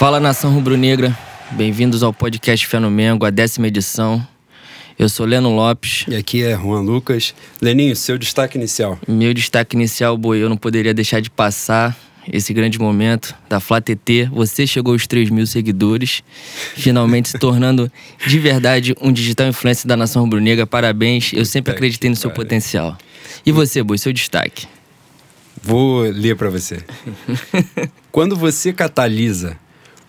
Fala nação rubro-negra, bem-vindos ao podcast Fé no Mengo, a décima edição. Eu sou Leno Lopes. E aqui é Juan Lucas. Leninho, seu destaque inicial. Meu destaque inicial, boi, eu não poderia deixar de passar esse grande momento da Flá TT. Você chegou aos 3 mil seguidores, finalmente se tornando de verdade um digital influencer da nação rubro-negra. Parabéns, eu sempre acreditei no seu potencial. E você, boi, seu destaque? Vou ler para você. Quando você catalisa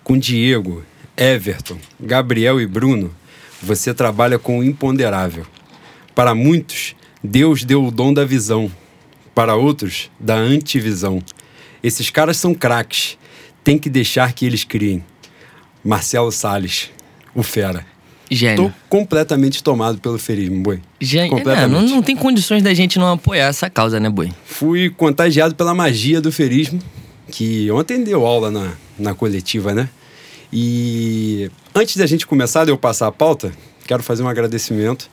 com Diego, Everton, Gabriel e Bruno, você trabalha com o imponderável. Para muitos, Deus deu o dom da visão. Para outros, da antivisão. Esses caras são craques. Tem que deixar que eles criem. Marcelo Salles, o fera. Gênio. Tô completamente tomado pelo ferismo, boi. Gênio. É, Completamente. não, não tem condições da gente não apoiar essa causa, né, boi? Fui contagiado pela magia do ferismo, que ontem deu aula na, na coletiva, né? E antes da gente começar, de eu passar a pauta, quero fazer um agradecimento.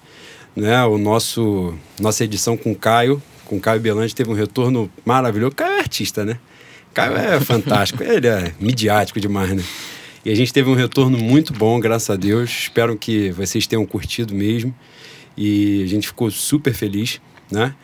Né? O nosso nossa edição com o Caio, com o Caio Belante, teve um retorno maravilhoso. Caio é artista, né? Caio é fantástico, ele é midiático demais, né? E a gente teve um retorno muito bom, graças a Deus. Espero que vocês tenham curtido mesmo. E a gente ficou super feliz, né?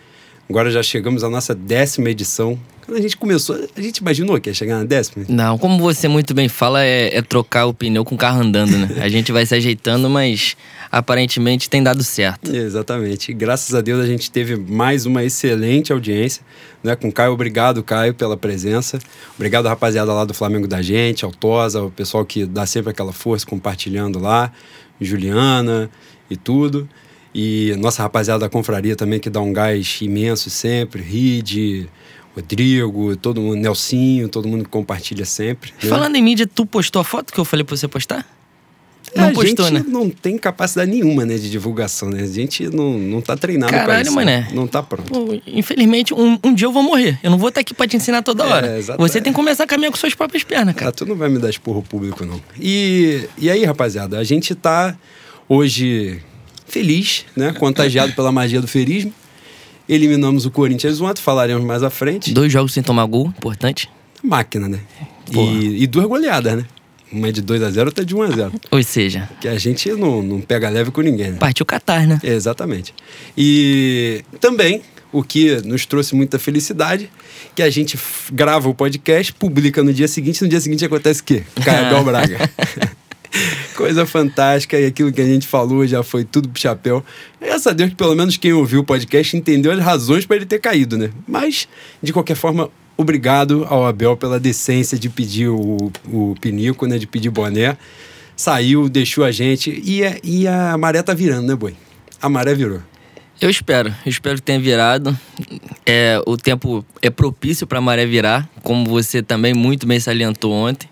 Agora já chegamos à nossa décima edição. Quando a gente começou, a gente imaginou que ia chegar na décima? Não, como você muito bem fala, é, é trocar o pneu com o carro andando, né? A gente vai se ajeitando, mas aparentemente tem dado certo. Exatamente. E graças a Deus a gente teve mais uma excelente audiência, né? Com o Caio, obrigado, Caio, pela presença. Obrigado, rapaziada lá do Flamengo da gente, ao Tosa, o pessoal que dá sempre aquela força compartilhando lá, Juliana e tudo. E nossa rapaziada da confraria também, que dá um gás imenso sempre, Ride, Rodrigo, todo mundo, Nelsinho, todo mundo que compartilha sempre. né? Falando em mídia, tu postou a foto que eu falei pra você postar? Não a postou, gente né? não tem capacidade nenhuma, né, de divulgação, né? A gente não, não tá treinado pra Caralho, isso. mané. né? Não tá pronto. Pô, infelizmente, um, um dia eu vou morrer. Eu não vou estar aqui pra te ensinar toda É, hora. você tem que começar a caminhar com suas próprias pernas, cara. Cara, tu não vai me dar esporro público, não. E, e aí, rapaziada, a gente tá hoje feliz, né? Contagiado pela magia do ferismo. Eliminamos o Corinthians ontem, falaremos mais à frente. Dois jogos sem tomar gol, importante. Máquina, né? E, e duas goleadas, né? Uma é de 2 a 0 outra é de 1 a 0 Ou seja, Que a gente não, não pega leve com ninguém, né? partiu Catar, né? Exatamente. E também o que nos trouxe muita felicidade, que a gente grava o podcast, publica no dia seguinte, no dia seguinte acontece o quê? Cai Abel Braga. Coisa fantástica, e aquilo que a gente falou já foi tudo pro chapéu. Graças a Deus que pelo menos quem ouviu o podcast entendeu as razões para ele ter caído, né? Mas, de qualquer forma, obrigado ao Abel pela decência de pedir o, o pinico, né? De pedir boné. Saiu, deixou a gente, e, a- e a maré tá virando, né, boi? A maré virou. Eu espero, eu espero que tenha virado. É, o tempo é propício para a maré virar, como você também muito bem salientou ontem.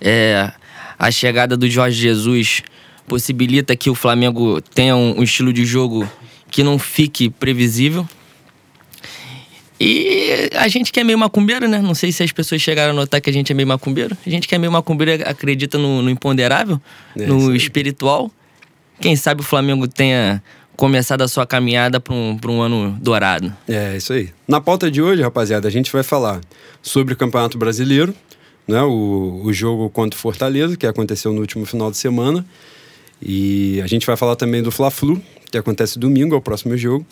É, a chegada do Jorge Jesus possibilita que o Flamengo tenha um, um estilo de jogo que não fique previsível. E a gente que é meio macumbeiro, né? Não sei se as pessoas chegaram a notar que a gente é meio macumbeiro. A gente que é meio macumbeiro acredita no, no imponderável, É, no aí. espiritual. Quem sabe o Flamengo tenha começado a sua caminhada para um, pra um ano dourado. É, isso aí. Na pauta de hoje, rapaziada, a gente vai falar sobre o Campeonato Brasileiro, né? O, o jogo contra o Fortaleza, que aconteceu no último final de semana. E a gente vai falar também do Fla-Flu, que acontece domingo, é o próximo jogo.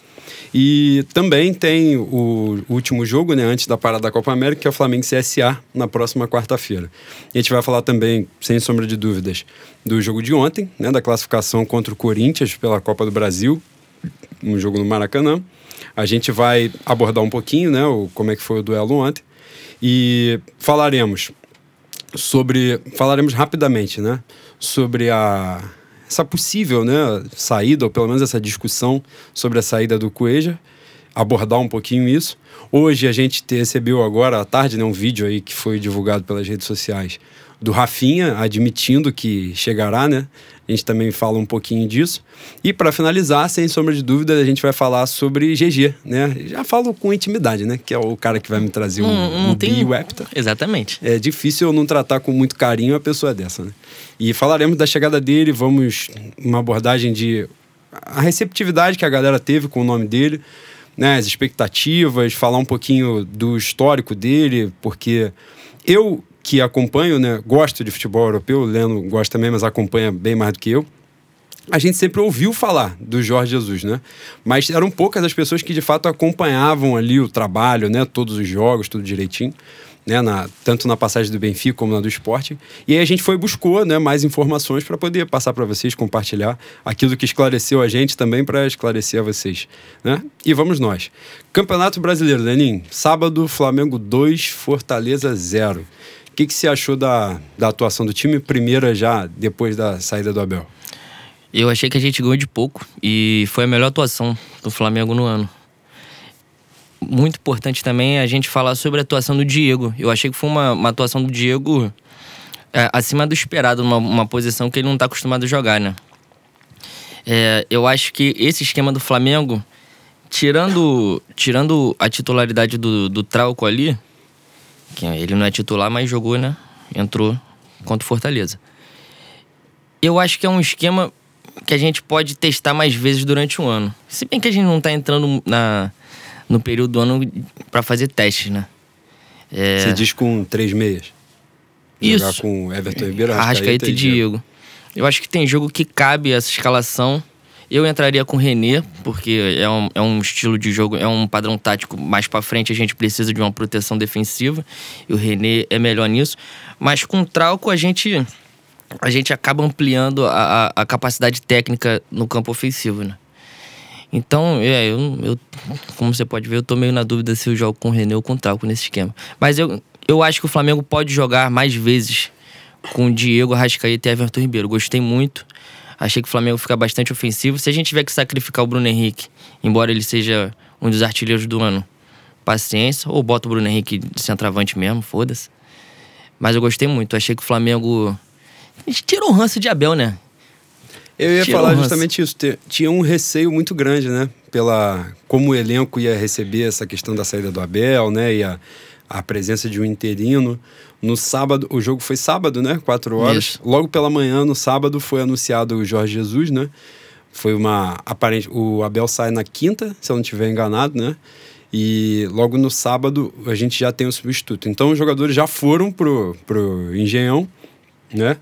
E também tem o último jogo, né, antes da parada da Copa América, que é o Flamengo CSA, na próxima quarta-feira. A gente vai falar também, sem sombra de dúvidas, do jogo de ontem, né, da classificação contra o Corinthians pela Copa do Brasil, um jogo no Maracanã. A gente vai abordar um pouquinho, né, o, como é que foi o duelo ontem. E falaremos sobre. Falaremos rapidamente, né? Sobre a. Essa possível né, saída, ou pelo menos essa discussão sobre a saída do Cueja, abordar um pouquinho isso. Hoje a gente te- recebeu agora à tarde né, um vídeo aí que foi divulgado pelas redes sociais do Rafinha admitindo que chegará, né? A gente também fala um pouquinho disso. E para finalizar, sem sombra de dúvida, a gente vai falar sobre GG, né? Já falo com intimidade, né? Que é o cara que vai me trazer não o tem- Bi e o Hepta. Exatamente. É difícil eu não tratar com muito carinho uma pessoa dessa, né? E falaremos da chegada dele, vamos uma abordagem de a receptividade que a galera teve com o nome dele, né? As expectativas, falar um pouquinho do histórico dele, porque eu que acompanho, né, gosto de futebol europeu, o Leno gosta também, mas acompanha bem mais do que eu. A gente sempre ouviu falar do Jorge Jesus, né? Mas eram poucas as pessoas que de fato acompanhavam ali o trabalho, né? Todos os jogos, tudo direitinho né, na, tanto na passagem do Benfica como na do esporte. E aí a gente foi buscou né, mais informações para poder passar para vocês, compartilhar aquilo que esclareceu a gente também para esclarecer a vocês. Né? E vamos nós. Campeonato Brasileiro, Lenin, sábado, Flamengo 2, Fortaleza 0. Que, que você achou da, da atuação do time, primeira já depois da saída do Abel? Eu achei que a gente ganhou de pouco e foi a melhor atuação do Flamengo no ano muito importante também a gente falar sobre a atuação do Diego. Eu achei que foi uma, uma atuação do Diego é, acima do esperado, uma, uma posição que ele não está acostumado a jogar, né? É, eu acho que esse esquema do Flamengo, tirando, tirando a titularidade do, do Trauco ali, que ele não é titular, mas jogou, né? Entrou contra o Fortaleza. Eu acho que é um esquema que a gente pode testar mais vezes durante um ano. Se bem que a gente não está entrando na, no período do ano para fazer testes, né? É... Você diz com três meias? Isso. Jogar com Everton Ribeiro, Arrascaeta e Diego. Eu acho que tem jogo que cabe essa escalação. Eu entraria com o René, porque é um, é um estilo de jogo, é um padrão tático mais para frente, a gente precisa de uma proteção defensiva, e o René é melhor nisso. Mas com o Trauco, a gente, a gente acaba ampliando a, a, a capacidade técnica no campo ofensivo, né? Então, é, eu, eu, como você pode ver, eu tô meio na dúvida se eu jogo com o René ou com o Talco nesse esquema. Mas eu, eu acho que o Flamengo pode jogar mais vezes com o Diego, Arrascaeta e Everton Ribeiro. Gostei muito. Achei que o Flamengo fica bastante ofensivo. Se a gente tiver que sacrificar o Bruno Henrique, embora ele seja um dos artilheiros do ano, paciência. Ou bota o Bruno Henrique de centroavante mesmo, foda-se. Mas eu gostei muito. Achei que o Flamengo. A gente tirou o ranço de Abel, né? Eu ia Tinha falar justamente isso. Tinha um receio muito grande, né? Pela como o elenco ia receber essa questão da saída do Abel, né? E a, a presença de um interino. No sábado, o jogo foi sábado, né? Quatro horas. Isso. Logo pela manhã, no sábado, foi anunciado o Jorge Jesus, né? Foi uma aparente. O Abel sai na quinta, se eu não estiver enganado, né? E logo no sábado a gente já tem o substituto. Então os jogadores já foram pro, pro Engenhão, né?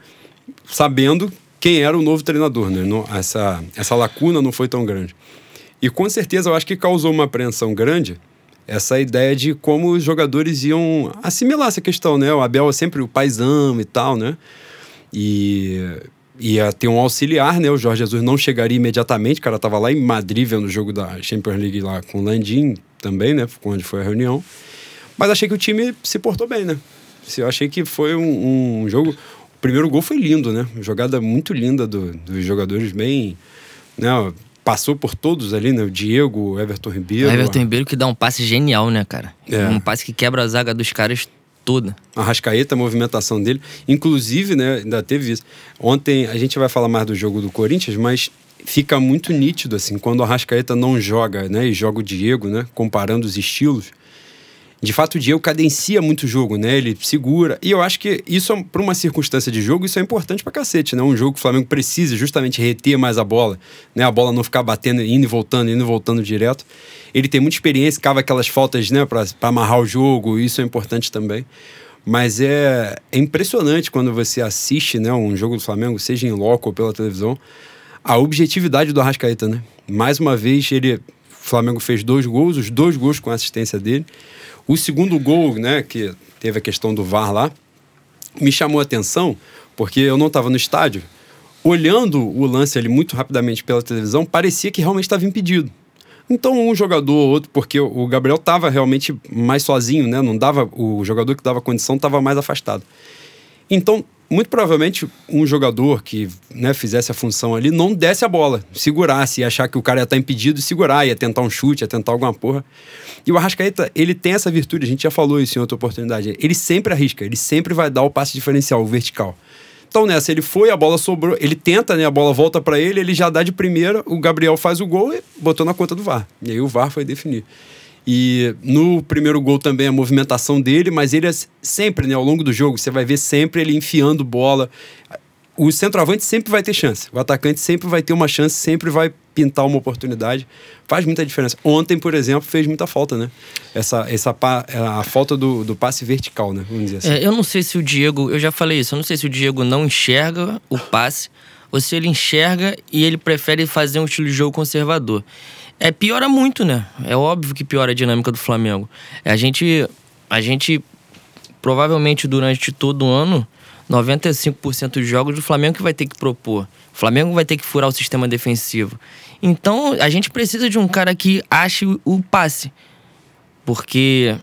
Sabendo quem era o novo treinador, né? Não, essa, essa lacuna não foi tão grande. E com certeza eu acho que causou uma apreensão grande essa ideia de como os jogadores iam assimilar essa questão, né? O Abel é sempre o paizão e tal, né? E ia ter um auxiliar, né? O Jorge Jesus não chegaria imediatamente, o cara estava lá em Madrid vendo o jogo da Champions League lá com o Landim também, né? Onde foi a reunião. Mas achei que o time se portou bem, né? Eu achei que foi um, um jogo primeiro gol foi lindo, né? Jogada muito linda do, dos jogadores, bem. Né? Passou por todos ali, né? O Diego, o Everton Ribeiro. O Everton Ribeiro que dá um passe genial, né, cara? É. Um passe que quebra a zaga dos caras toda. A Rascaeta, a movimentação dele. Inclusive, né, ainda teve isso. Ontem a gente vai falar mais do jogo do Corinthians, mas fica muito nítido, assim, quando a Rascaeta não joga, né, e joga o Diego, né, comparando os estilos de fato, o Diego cadencia muito o jogo, né? Ele segura. E eu acho que isso, para uma circunstância de jogo, isso é importante pra cacete, né? Um jogo que o Flamengo precisa justamente reter mais a bola, né? A bola não ficar batendo, indo e voltando, indo e voltando direto. Ele tem muita experiência, cava aquelas faltas, né, pra, pra amarrar o jogo, isso é importante também. Mas é, é impressionante quando você assiste, né, um jogo do Flamengo, seja em loco ou pela televisão, a objetividade do Arrascaeta, né? Mais uma vez, ele. O Flamengo fez dois gols, os dois gols com assistência dele. O segundo gol, né, que teve a questão do VAR lá, me chamou a atenção, porque eu não estava no estádio. Olhando o lance ali muito rapidamente pela televisão, parecia que realmente estava impedido. Então, um jogador ou outro, porque o Gabriel estava realmente mais sozinho, né? Não dava, o jogador que dava condição estava mais afastado. Então, muito provavelmente um jogador que né, fizesse a função ali não desse a bola, segurasse, ia achar que o cara ia estar impedido de segurar, ia tentar um chute, ia tentar alguma porra. E o Arrascaeta, ele tem essa virtude, a gente já falou isso em outra oportunidade, ele sempre arrisca, ele sempre vai dar o passe diferencial, o vertical. Então nessa, ele foi, a bola sobrou, ele tenta, né, a bola volta para ele, ele já dá de primeira, o Gabriel faz o gol e botou na conta do VAR. E aí o VAR foi definir. E no primeiro gol também a movimentação dele, mas ele é sempre, né, ao longo do jogo, você vai ver sempre ele enfiando bola. o centroavante sempre vai ter chance. O atacante sempre vai ter uma chance, sempre vai pintar uma oportunidade. Faz muita diferença. Ontem, por exemplo, fez muita falta, né? Essa, essa a falta do, do passe vertical, né? Vamos dizer assim. É, eu não sei se o Diego, eu já falei isso, eu não sei se o Diego não enxerga o passe ou se ele enxerga e ele prefere fazer um estilo de jogo conservador. É, piora muito, né? É óbvio que piora a dinâmica do Flamengo. A gente, a gente provavelmente durante todo o ano 95% dos jogos do Flamengo que vai ter que propor. O Flamengo vai ter que furar o sistema defensivo. Então, a gente precisa de um cara que ache o passe. Porque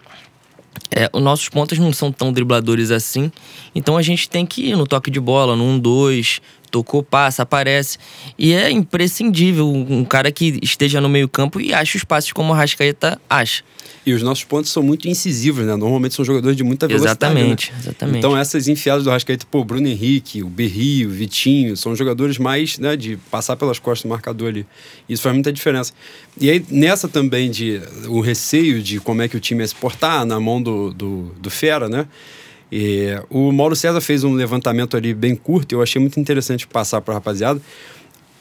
é, os nossos pontos não são tão dribladores assim. Então a gente tem que ir no toque de bola, no 1-2, tocou, passa, aparece. E é imprescindível um cara que esteja no meio-campo e ache os passes como o Rascaeta acha. E os nossos pontos são muito incisivos, né? Normalmente são jogadores de muita velocidade. Exatamente, né? exatamente. Então essas enfiadas do Rascaeta, pô, Bruno Henrique, o Berrio, o Vitinho, são jogadores mais, né, de passar pelas costas do marcador ali. Isso faz muita diferença. E aí, nessa também de o receio de como é que o time ia se portar na mão do, do, do Fera, né? E, o Mauro César fez um levantamento ali bem curto, eu achei muito interessante passar para a rapaziada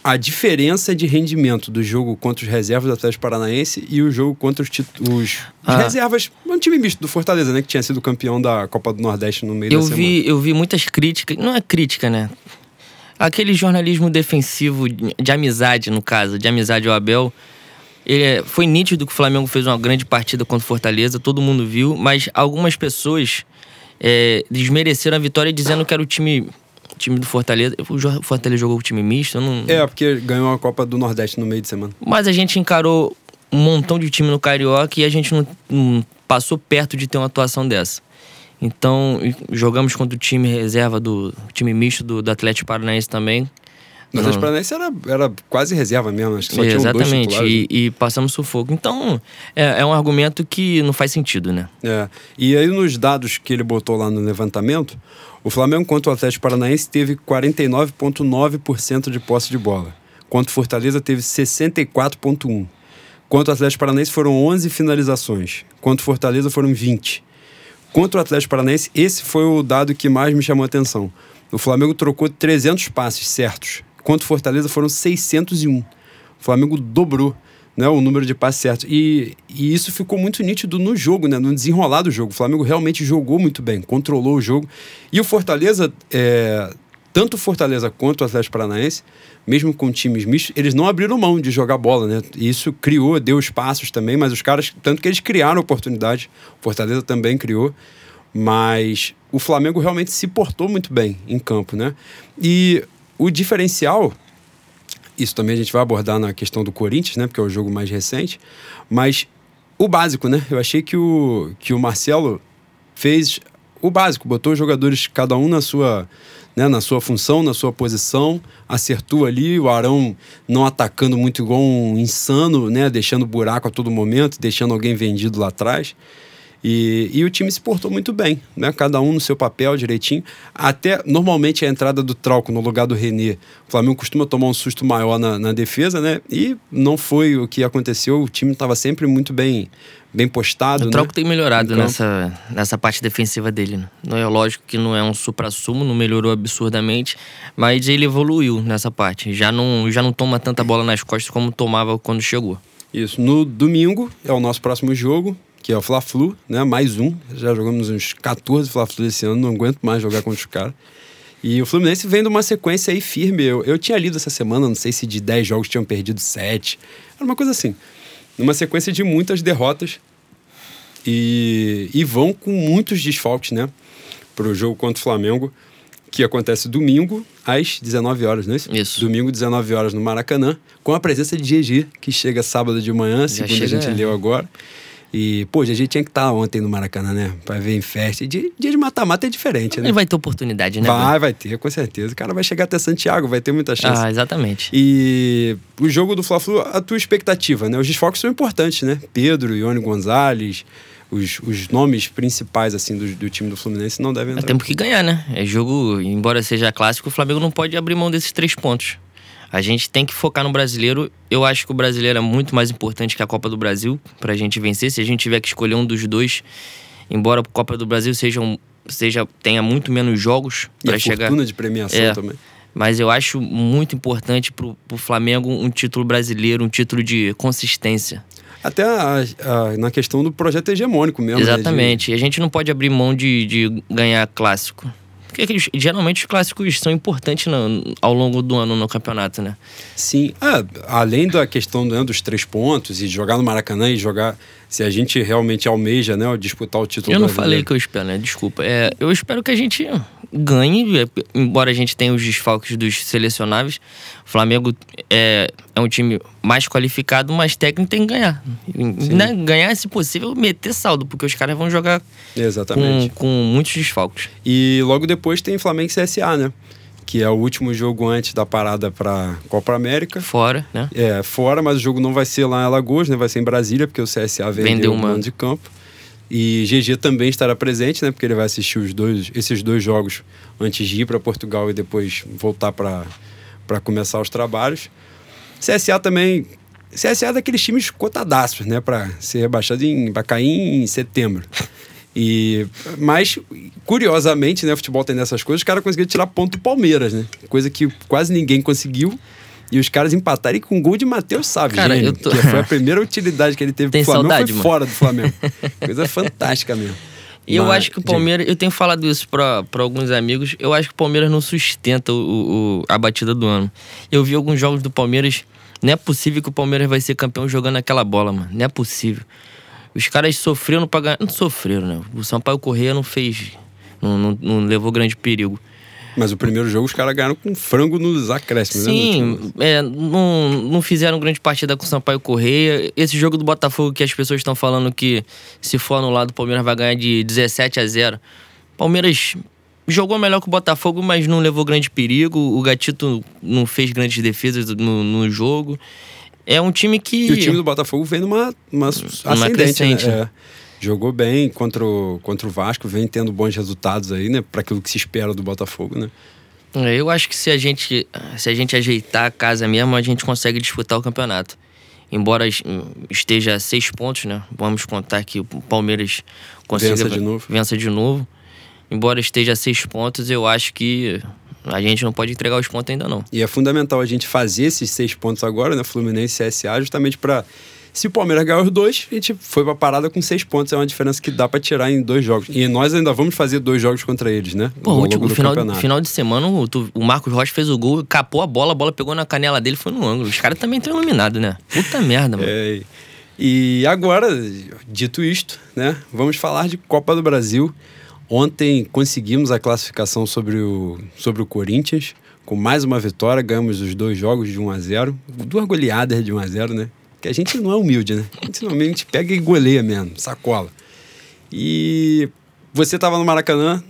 a diferença de rendimento do jogo contra os reservas do Atlético Paranaense e o jogo contra os, os ah. reservas, um time misto do Fortaleza, né, que tinha sido campeão da Copa do Nordeste no meio eu da vi, semana. Eu vi muitas críticas, não é crítica, né? Aquele jornalismo defensivo de amizade, no caso, de amizade ao Abel. Ele, foi nítido que o Flamengo fez uma grande partida contra o Fortaleza, todo mundo viu, mas algumas pessoas é, desmereceram a vitória dizendo que era o time time do Fortaleza. O Fortaleza jogou o time misto, não. É, porque ganhou a Copa do Nordeste no meio de semana. Mas a gente encarou um montão de time no Carioca e a gente não, não passou perto de ter uma atuação dessa. Então, jogamos contra o time reserva do time misto do, do Atlético Paranaense também. O Atlético Paranaense era, era quase reserva mesmo, acho que só é, Exatamente, e, né? e, passamos sufoco. Então, é, é, um argumento que não faz sentido, né? É. E aí, nos dados que ele botou lá no levantamento, o Flamengo contra o Atlético Paranaense teve 49,9% de posse de bola. Contra o Fortaleza teve 64,1%. Contra o Atlético Paranaense foram 11 finalizações. Contra o Fortaleza foram 20. Contra o Atlético Paranaense, esse foi o dado que mais me chamou a atenção. O Flamengo trocou 300 passes certos. Contra o Fortaleza foram 601. O Flamengo dobrou né, o número de passes certos. E, e isso ficou muito nítido no jogo, né, no desenrolar do jogo. O Flamengo realmente jogou muito bem, controlou o jogo. E o Fortaleza, é, tanto o Fortaleza quanto o Atlético Paranaense, mesmo com times mistos, eles não abriram mão de jogar bola, né? E isso criou, deu espaços também, mas os caras, tanto que eles criaram oportunidade, o Fortaleza também criou, mas o Flamengo realmente se portou muito bem em campo, né? E o diferencial isso também a gente vai abordar na questão do Corinthians, né? Porque é o jogo mais recente. Mas o básico, né? Eu achei que o, que o Marcelo fez o básico, botou os jogadores, cada um na sua, né, na sua função, na sua posição, acertou ali, o Arão não atacando muito igual um insano, né? Deixando buraco a todo momento, deixando alguém vendido lá atrás. E, e o time se portou muito bem, né? Cada um no seu papel direitinho. Até normalmente a entrada do Trauco no lugar do René. O Flamengo costuma tomar um susto maior na, na defesa, né? E não foi o que aconteceu. O time estava sempre muito bem bem postado. O Trauco né? tem melhorado nessa, nessa parte defensiva dele. Né? Não é lógico que não é um supra-sumo, não melhorou absurdamente, mas ele evoluiu nessa parte. Já não, já não toma tanta bola nas costas como tomava quando chegou. Isso. No domingo é o nosso próximo jogo que é o Fla-Flu, né? Mais um. Já jogamos uns 14 Fla-Flu esse ano, não aguento mais jogar contra os caras. E o Fluminense vem de uma sequência aí firme. Eu, eu tinha lido essa semana, não sei se de 10 jogos tinham perdido 7. Era uma coisa assim. Numa sequência de muitas derrotas. E, e vão com muitos desfalques, né? Pro jogo contra o Flamengo, que acontece domingo às 19 horas, não é isso? Isso. Domingo, 19 horas no Maracanã, com a presença de GG, que chega sábado de manhã, segundo chega, a gente é. leu agora. E, pô, a gente tinha que estar ontem no Maracanã, né? Pra ver em festa. E dia, dia de mata-mata é diferente, né? Ele vai ter oportunidade, né? Vai, vai ter, com certeza. O cara vai chegar até Santiago, vai ter muita chance. Ah, exatamente. E o jogo do Fla-Flu, a tua expectativa, né? Os desfoques são importantes, né? Pedro, Ione Gonzalez, os, os nomes principais, assim, do, do time do Fluminense não devem entrar. É tempo que ganhar, né? É jogo, embora seja clássico, o Flamengo não pode abrir mão desses três pontos. A gente tem que focar no brasileiro. Eu acho que o brasileiro é muito mais importante que a Copa do Brasil para a gente vencer. Se a gente tiver que escolher um dos dois, embora a Copa do Brasil seja, um, seja tenha muito menos jogos para chegar. fortuna de premiação é, também. Mas eu acho muito importante pro, pro Flamengo um título brasileiro, um título de consistência. Até a, a, na questão do projeto hegemônico mesmo. Exatamente. Né? De... A gente não pode abrir mão de, de ganhar clássico. Porque geralmente os clássicos são importantes no, ao longo do ano no campeonato, né? Sim. Ah, além da questão né, dos três pontos e jogar no Maracanã e jogar. Se a gente realmente almeja, né, disputar o título Eu não falei que eu espero, né? Desculpa. É, eu espero que a gente ganhe, é, embora a gente tenha os desfalques dos selecionáveis. O Flamengo é, é um time mais qualificado, mas técnico tem que ganhar. Né? Ganhar, se possível, meter saldo, porque os caras vão jogar Exatamente. Com, com muitos desfalques. E logo depois tem Flamengo e CSA, né? que é o último jogo antes da parada para Copa América. Fora, né? É, fora, mas o jogo não vai ser lá em Alagoas, né? Vai ser em Brasília, porque o CSA vendeu, vendeu uma... um de campo. E GG também estará presente, né? Porque ele vai assistir os dois, esses dois jogos antes de ir para Portugal e depois voltar para começar os trabalhos. CSA também. CSA é daqueles times cotadaços, né? Para ser rebaixado em. vai cair em setembro. E, mas, curiosamente, né, o futebol tem dessas coisas, os caras conseguiram tirar ponto do Palmeiras, né? Coisa que quase ninguém conseguiu. E os caras empatarem com gol de Matheus Sávio, cara, gênio, tô... que foi a primeira utilidade que ele teve Tem pro Flamengo, saudade, foi fora do Flamengo. Coisa fantástica mesmo. E eu acho que o Palmeiras, eu tenho falado isso para alguns amigos, eu acho que o Palmeiras não sustenta o, o, a batida do ano. Eu vi alguns jogos do Palmeiras, não é possível que o Palmeiras vai ser campeão jogando aquela bola, mano. Não é possível. Os caras sofreram pra ganhar. Não sofreram, né? O Sampaio Correia não fez. Não, não, não levou grande perigo. Mas o primeiro jogo os caras ganharam com frango nos acréscimos, né? Sim, né? É, não, não fizeram grande partida com o Sampaio Correia. Esse jogo do Botafogo que as pessoas estão falando que se for anulado o Palmeiras vai ganhar de 17 a 0. Palmeiras jogou melhor que o Botafogo, mas não levou grande perigo. O Gatito não fez grandes defesas no, no jogo. É um time que. E o time do Botafogo vem numa, uma, uma ascendente, né? É. Jogou bem contra o, contra o Vasco, vem tendo bons resultados aí, né? Para aquilo que se espera do Botafogo, né? É, eu acho que se a gente se a gente ajeitar a casa mesmo, a gente consegue disputar o campeonato. Embora esteja a seis pontos, né? Vamos contar que o Palmeiras consiga vença de novo. Vença de novo. Embora esteja a seis pontos, eu acho que a gente não pode entregar os pontos ainda não. E é fundamental a gente fazer esses seis pontos agora, né? Fluminense e CSA, justamente para se o Palmeiras ganhar os dois, a gente foi pra parada com seis pontos. É uma diferença que dá para tirar em dois jogos. E nós ainda vamos fazer dois jogos contra eles, né? Pô, o último, final, final de semana, o, o Marcos Rocha fez o gol, capou a bola, a bola pegou na canela dele foi no ângulo. Os caras também estão iluminados, né? Puta merda, mano. É, e agora, dito isto, né? Vamos falar de Copa do Brasil. Ontem conseguimos a classificação sobre o, sobre o Corinthians, com mais uma vitória, ganhamos os dois jogos de 1 a 0 duas goleadas de 1 a 0 né? Que a gente não é humilde, né? A gente normalmente pega e goleia mesmo, sacola. E você estava no Maracanã,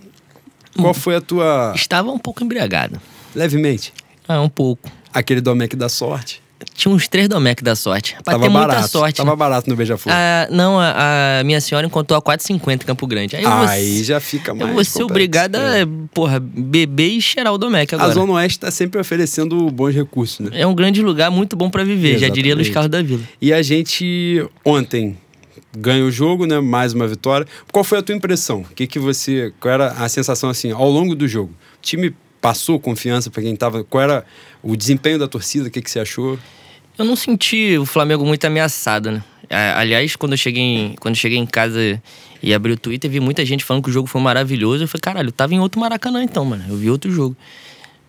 qual hum. foi a tua. Estava um pouco embriagado. Levemente? Ah, um pouco. Aquele Domecq da sorte? Tinha uns três Domecq da sorte. Pra tava ter barato, muita sorte. Tava barato no Beija-Flor. Ah, não, a, a, minha senhora encontrou a 4,50 em Campo Grande. Aí, Aí já fica mais. Eu vou ser obrigada a, é. porra, beber e cheirar o Domecq agora. A Zona Oeste tá sempre oferecendo bons recursos, né? É um grande lugar, muito bom para viver, Exatamente. já diria Luiz Carlos da Vila. E a gente, ontem, ganha o jogo, né? Mais uma vitória. Qual foi a tua impressão? O que, que você. Qual era a sensação assim, ao longo do jogo? O time passou confiança para quem tava. Qual era o desempenho da torcida? O que, que você achou? Eu não senti o Flamengo muito ameaçado, né? Aliás, quando eu cheguei em, quando cheguei em casa e abri o Twitter, vi muita gente falando que o jogo foi maravilhoso. Eu falei, caralho, eu tava em outro Maracanã então, mano. Eu vi outro jogo.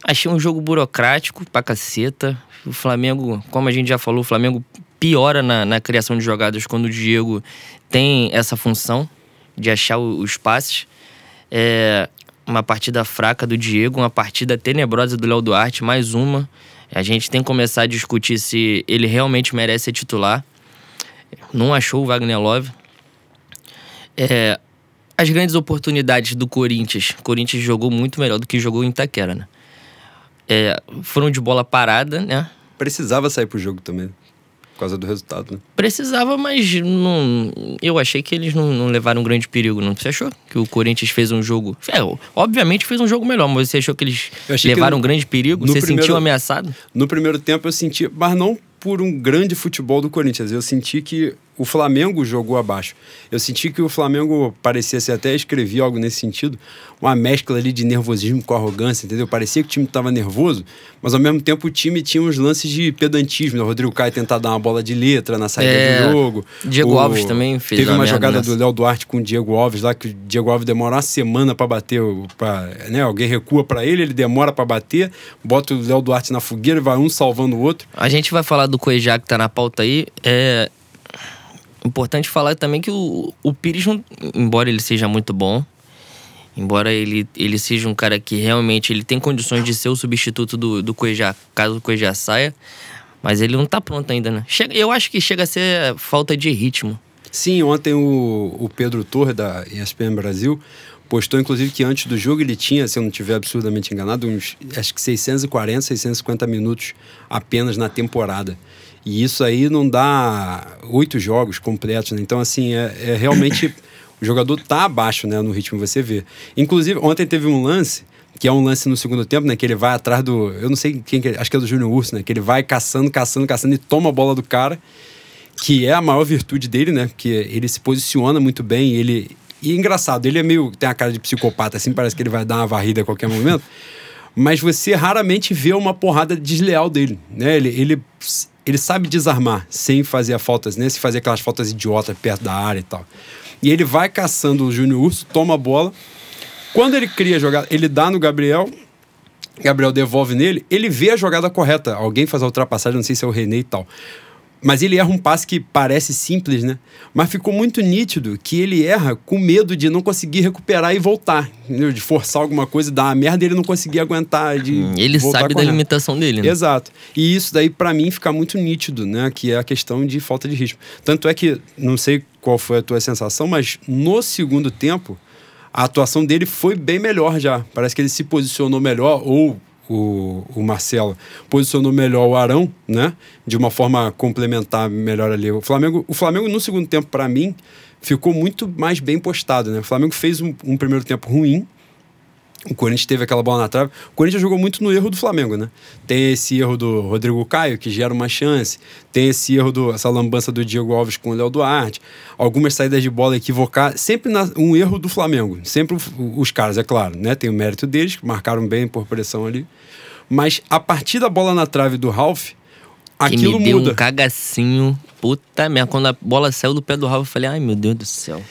Achei um jogo burocrático pra caceta. O Flamengo, como a gente já falou, o Flamengo piora na, na criação de jogadas quando o Diego tem essa função de achar os passes. É uma partida fraca do Diego, uma partida tenebrosa do Léo Duarte, mais uma. A gente tem que começar a discutir se ele realmente merece ser titular. Não achou o Wagner Love. É, as grandes oportunidades do Corinthians. O Corinthians jogou muito melhor do que jogou em Itaquera, né? É, foram de bola parada, né? Precisava sair pro jogo também. Por causa do resultado, né? Precisava, mas não, eu achei que eles não, não levaram um grande perigo, não. Você achou que o Corinthians fez um jogo. É, obviamente fez um jogo melhor, mas você achou que eles levaram que um grande perigo? Você primeiro, sentiu ameaçado? No primeiro tempo eu senti, mas não por um grande futebol do Corinthians. Eu senti que o Flamengo jogou abaixo. Eu senti que o Flamengo parecia ser, até escrevi algo nesse sentido, uma mescla ali de nervosismo com arrogância, entendeu? Parecia que o time estava nervoso, mas ao mesmo tempo o time tinha uns lances de pedantismo. Né? O Rodrigo Caio tentar dar uma bola de letra na saída é, do jogo. Diego o, Alves também fez Teve uma, uma jogada nessa. do Léo Duarte com o Diego Alves lá, que o Diego Alves demora uma semana para bater, pra, né? alguém recua para ele, ele demora para bater, bota o Léo Duarte na fogueira e vai um salvando o outro. A gente vai falar do Cuejá que tá na pauta aí. É importante falar também que o, o Pires, embora ele seja muito bom, embora ele, ele seja um cara que realmente ele tem condições de ser o substituto do, do Cuejá, caso o Cuejá saia, mas ele não tá pronto ainda, né? Chega, eu acho que chega a ser falta de ritmo. Sim, ontem o, o Pedro Torre, da ESPN Brasil, postou inclusive que antes do jogo ele tinha, se eu não estiver absurdamente enganado, uns acho que 640, 650 minutos apenas na temporada. E isso aí não dá oito jogos completos, né? Então, assim, é, é realmente. o jogador tá abaixo, né? No ritmo você vê. Inclusive, ontem teve um lance que é um lance no segundo tempo, né? Que ele vai atrás do. Eu não sei quem que é, acho que é do Júnior Urso, né? Que ele vai caçando, caçando, caçando e toma a bola do cara, que é a maior virtude dele, né? Porque ele se posiciona muito bem, ele. E engraçado, ele é meio. tem a cara de psicopata, assim, parece que ele vai dar uma varrida a qualquer momento. Mas você raramente vê uma porrada desleal dele, né? Ele, ele ele sabe desarmar sem fazer faltas, né? Se fazer aquelas faltas idiotas perto da área e tal. E ele vai caçando o Júnior Urso, toma a bola. Quando ele cria a jogada, ele dá no Gabriel, Gabriel devolve nele, ele vê a jogada correta. Alguém faz a ultrapassagem, não sei se é o René e tal. Mas ele erra um passe que parece simples, né? Mas ficou muito nítido que ele erra com medo de não conseguir recuperar e voltar. Entendeu? De forçar alguma coisa, dar uma merda e ele não conseguir aguentar. De hum, ele sabe da limitação dele, né? Exato. E isso daí, para mim, fica muito nítido, né? Que é a questão de falta de ritmo. Tanto é que, não sei qual foi a tua sensação, mas no segundo tempo, a atuação dele foi bem melhor já. Parece que ele se posicionou melhor, ou o, o Marcelo posicionou melhor o Arão, né? De uma forma complementar melhor ali. O Flamengo, o Flamengo no segundo tempo, para mim, ficou muito mais bem postado, né? O Flamengo fez um, um primeiro tempo ruim, o Corinthians teve aquela bola na trave. O Corinthians jogou muito no erro do Flamengo, né? Tem esse erro do Rodrigo Caio, que gera uma chance. Tem esse erro, do, essa lambança do Diego Alves com o Léo Duarte. Algumas saídas de bola equivocadas. Sempre na, um erro do Flamengo. Sempre os caras, é claro, né? Tem o mérito deles, que marcaram bem por pressão ali. Mas a partir da bola na trave do Ralph, aquilo que me deu muda. um cagacinho. Puta merda. Quando a bola saiu do pé do Ralph, eu falei, ai meu Deus do céu.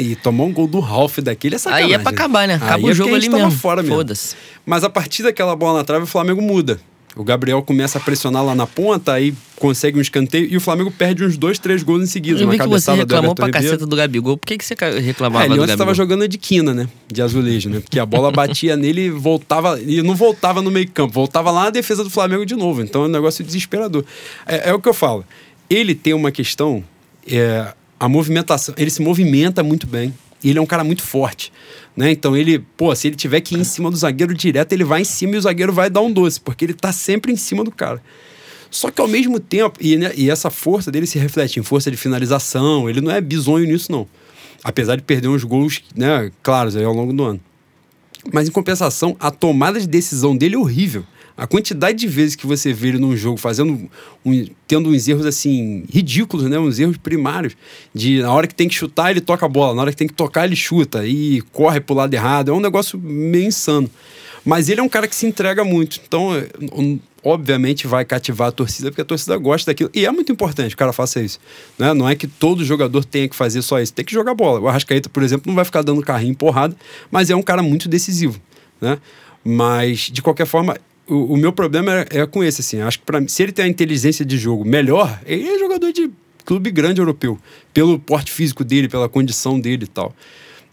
E tomou um gol do Ralph daquele é sacanagem. Aí é pra acabar, né? Acaba Aí o jogo é ali mesmo. fora mesmo. Foda-se. Mas a partir daquela bola na trave, o Flamengo muda. O Gabriel começa a pressionar lá na ponta, aí consegue um escanteio e o Flamengo perde uns dois, três gols em seguida. Eu vi que você reclamou pra Ribeiro. caceta do Gabigol. Por que, que você reclamava é, ele do Gabigol? estava jogando de quina, né? De azulejo, né? Porque a bola batia nele e voltava... E não voltava no meio campo, voltava lá na defesa do Flamengo de novo. Então é um negócio desesperador. É, é o que eu falo. Ele tem uma questão... É, a movimentação... Ele se movimenta muito bem. Ele é um cara muito forte. Né? Então ele, pô, se ele tiver que ir em cima do zagueiro direto, ele vai em cima e o zagueiro vai dar um doce, porque ele tá sempre em cima do cara. Só que ao mesmo tempo, e, né, e essa força dele se reflete em força de finalização, ele não é bizonho nisso, não. Apesar de perder uns gols, né, claros aí ao longo do ano. Mas em compensação, a tomada de decisão dele é horrível. A quantidade de vezes que você vê ele num jogo fazendo um, tendo uns erros assim ridículos, né? Uns erros primários. De na hora que tem que chutar, ele toca a bola, na hora que tem que tocar, ele chuta e corre pro lado errado. É um negócio meio insano. Mas ele é um cara que se entrega muito. Então, é, obviamente, vai cativar a torcida, porque a torcida gosta daquilo. E é muito importante que o cara faça isso. Né? Não é que todo jogador tenha que fazer só isso. Tem que jogar bola. O Arrascaeta, por exemplo, não vai ficar dando carrinho porrada, mas é um cara muito decisivo. Né? Mas, de qualquer forma, o, o meu problema é, é, com esse, assim. Acho que pra, se ele tem a inteligência de jogo melhor, ele é jogador de clube grande europeu. Pelo porte físico dele, pela condição dele e tal.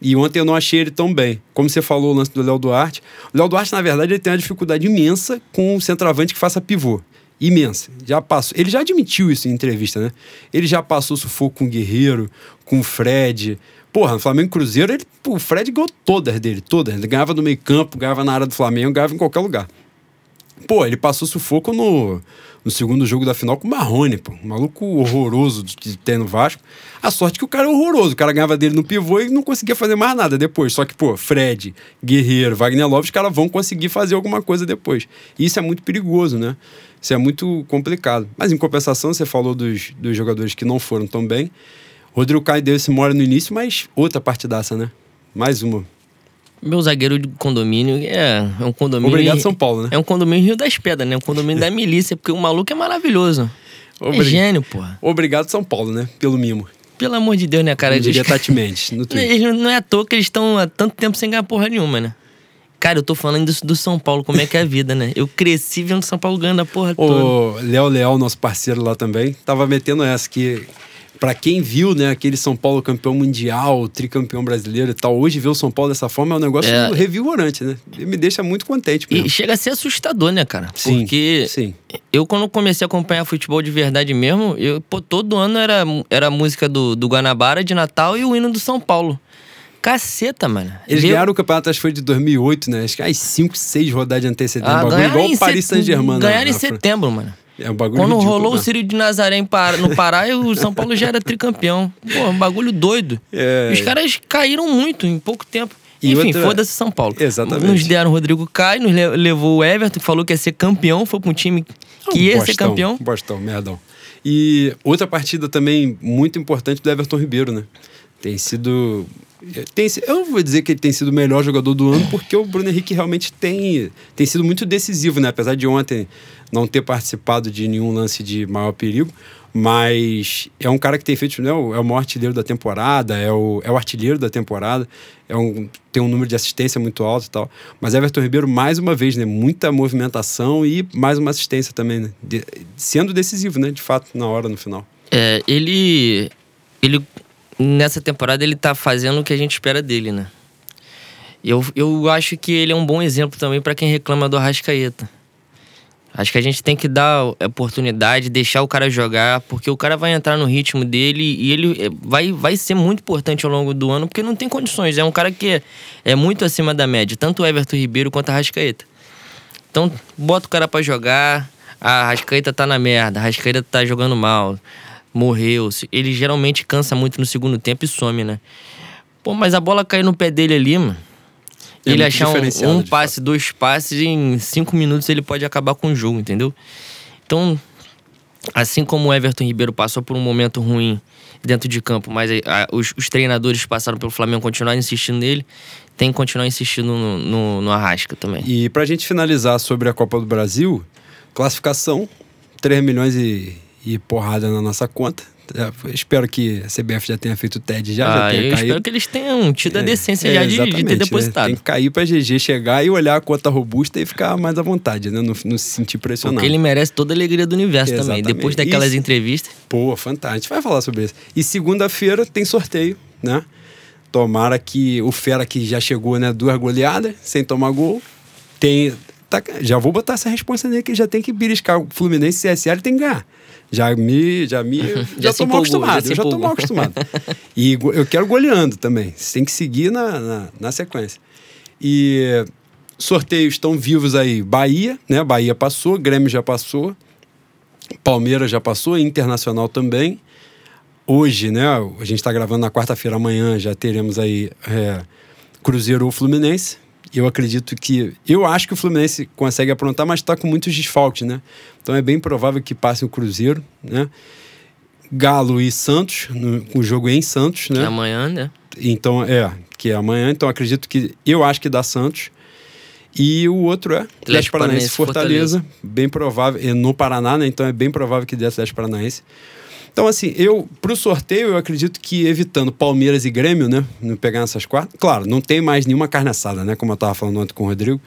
E ontem eu não achei ele tão bem. Como você falou o lance do Léo Duarte. O Léo Duarte, na verdade, ele tem uma dificuldade imensa com um centroavante que faça pivô. Imensa. Já passou. Ele já admitiu isso em entrevista, né? Ele já passou sufoco com o Guerreiro, com o Fred. Porra, no Flamengo Cruzeiro, ele, o Fred ganhou todas dele, todas. Ele ganhava no meio campo, ganhava na área do Flamengo, ganhava em qualquer lugar. Pô, ele passou sufoco no, no segundo jogo da final com o Marrone, pô. Um maluco horroroso de ter no Vasco. A sorte que o cara é horroroso. O cara ganhava dele no pivô e não conseguia fazer mais nada depois. Só que, pô, Fred, Guerreiro, Wagner Love, os caras vão conseguir fazer alguma coisa depois. E isso é muito perigoso, né? Isso é muito complicado. Mas em compensação, você falou dos, dos jogadores que não foram tão bem. Rodrigo Caio deu esse mora no início, mas outra partidaça, né? Mais uma. Meu zagueiro de condomínio é, é um condomínio. Obrigado, São Paulo, né? É um condomínio Rio das Pedras, né? Um condomínio da milícia, porque o maluco é maravilhoso. É gênio, porra. Obrigado, São Paulo, né? Pelo mimo. Pelo amor de Deus, né, cara? Eu diria Tati Mendes, no Twitter. Eles não é à toa que eles estão há tanto tempo sem ganhar porra nenhuma, né? Cara, eu tô falando disso do São Paulo, como é que é a vida, né? Eu cresci vendo São Paulo ganhando a porra toda. O Léo Leal, nosso parceiro lá também, tava metendo essa que para quem viu, né, aquele São Paulo campeão mundial, tricampeão brasileiro e tal, hoje ver o São Paulo dessa forma é um negócio é. revigorante, né? E me deixa muito contente. Mesmo. E chega a ser assustador, né, cara? Sim, Porque sim. eu, quando comecei a acompanhar futebol de verdade mesmo, eu, pô, todo ano era, era a música do, do Guanabara de Natal e o hino do São Paulo. Caceta, mano. Eles Viu? ganharam o campeonato, acho que foi de 2008, né? Acho que as 5, 6 rodadas de antecedência. Ah, bagulho igual o Paris Saint-Germain. Né, ganharam em setembro, mano. É um bagulho Quando ridículo, rolou né? o Círio de Nazaré no Pará, o São Paulo já era tricampeão. Pô, um bagulho doido. É... Os caras caíram muito em pouco tempo. E Enfim, outra... foda-se São Paulo. Exatamente. Nos deram o Rodrigo Caio, nos levou o Everton, que falou que ia ser campeão, foi pra um time que um ia bostão, ser campeão. Bostão, merdão. E outra partida também muito importante do Everton Ribeiro, né? Tem sido. Tem, eu não vou dizer que ele tem sido o melhor jogador do ano, porque o Bruno Henrique realmente tem, tem sido muito decisivo, né? Apesar de ontem não ter participado de nenhum lance de maior perigo, mas é um cara que tem feito, né, é o maior artilheiro da temporada, é o, é o artilheiro da temporada, é um, tem um número de assistência muito alto e tal. Mas Everton Ribeiro, mais uma vez, né, muita movimentação e mais uma assistência também, né, de, sendo decisivo, né, de fato, na hora, no final. É, ele, ele, nessa temporada, ele tá fazendo o que a gente espera dele, né. Eu, eu acho que ele é um bom exemplo também para quem reclama do Arrascaeta Acho que a gente tem que dar oportunidade, deixar o cara jogar, porque o cara vai entrar no ritmo dele e ele é, vai, vai ser muito importante ao longo do ano, porque não tem condições. É um cara que é, muito acima da média, tanto o Everton Ribeiro quanto a Rascaeta. Então, bota o cara para jogar. A Rascaeta tá na merda, a Rascaeta tá jogando mal, morreu. Ele geralmente cansa muito no segundo tempo e some, né? Pô, mas a bola caiu no pé dele ali, mano. É ele achar um, um passe, fato. dois passes, em cinco minutos ele pode acabar com o jogo, entendeu? Então, assim como o Everton Ribeiro passou por um momento ruim dentro de campo, mas a, os, os, treinadores passaram pelo Flamengo continuaram insistindo nele, tem que continuar insistindo no, no, no Arrasca também. E pra gente finalizar sobre a Copa do Brasil, classificação, 3 milhões e, e porrada na nossa conta. Espero que a CBF já tenha feito o TED já. Ah, já tenha eu caído. espero que eles tenham tido a é, decência é, já de, de, ter depositado. Né? Tem que cair pra GG chegar e olhar a conta robusta e ficar mais à vontade, né? Não, não se sentir pressionado. Porque ele merece toda a alegria do universo exatamente. também. Depois daquelas entrevistas. Pô, fantástico. A gente vai falar sobre isso. E segunda-feira tem sorteio, né? Tomara que o Fera que já chegou, né? Duas goleadas, sem tomar gol. Tem. Tá, já vou botar essa resposta nele que já tem que beliscar o Fluminense e CSL tem que ganhar já me. Já me. já, já tô mal acostumado. Já, já tô mal acostumado. e eu quero goleando também. Você tem que seguir na, na, na, sequência. E sorteios estão vivos aí. Bahia, né? Bahia passou, Grêmio já passou, Palmeiras já passou, Internacional também. Hoje, né? A gente está gravando na quarta-feira, amanhã já teremos aí é, Cruzeiro ou Fluminense. Eu acredito que. Eu acho que o Fluminense consegue aprontar, mas está com muitos desfalques, né? Então é bem provável que passe o Cruzeiro, né? Galo e Santos, no, o jogo em Santos, né? Que é amanhã, né? Então, é, que é amanhã. Então acredito que. Eu acho que dá Santos. E o outro é Atlético Paranaense Fortaleza, Fortaleza. Bem provável. É no Paraná, né? Então é bem provável que dê Atlético Paranaense. Então, assim, eu, pro sorteio, eu acredito que evitando Palmeiras e Grêmio, né? Não pegar nessas quartas. Claro, não tem mais nenhuma carne assada, né? Como eu tava falando ontem com o Rodrigo.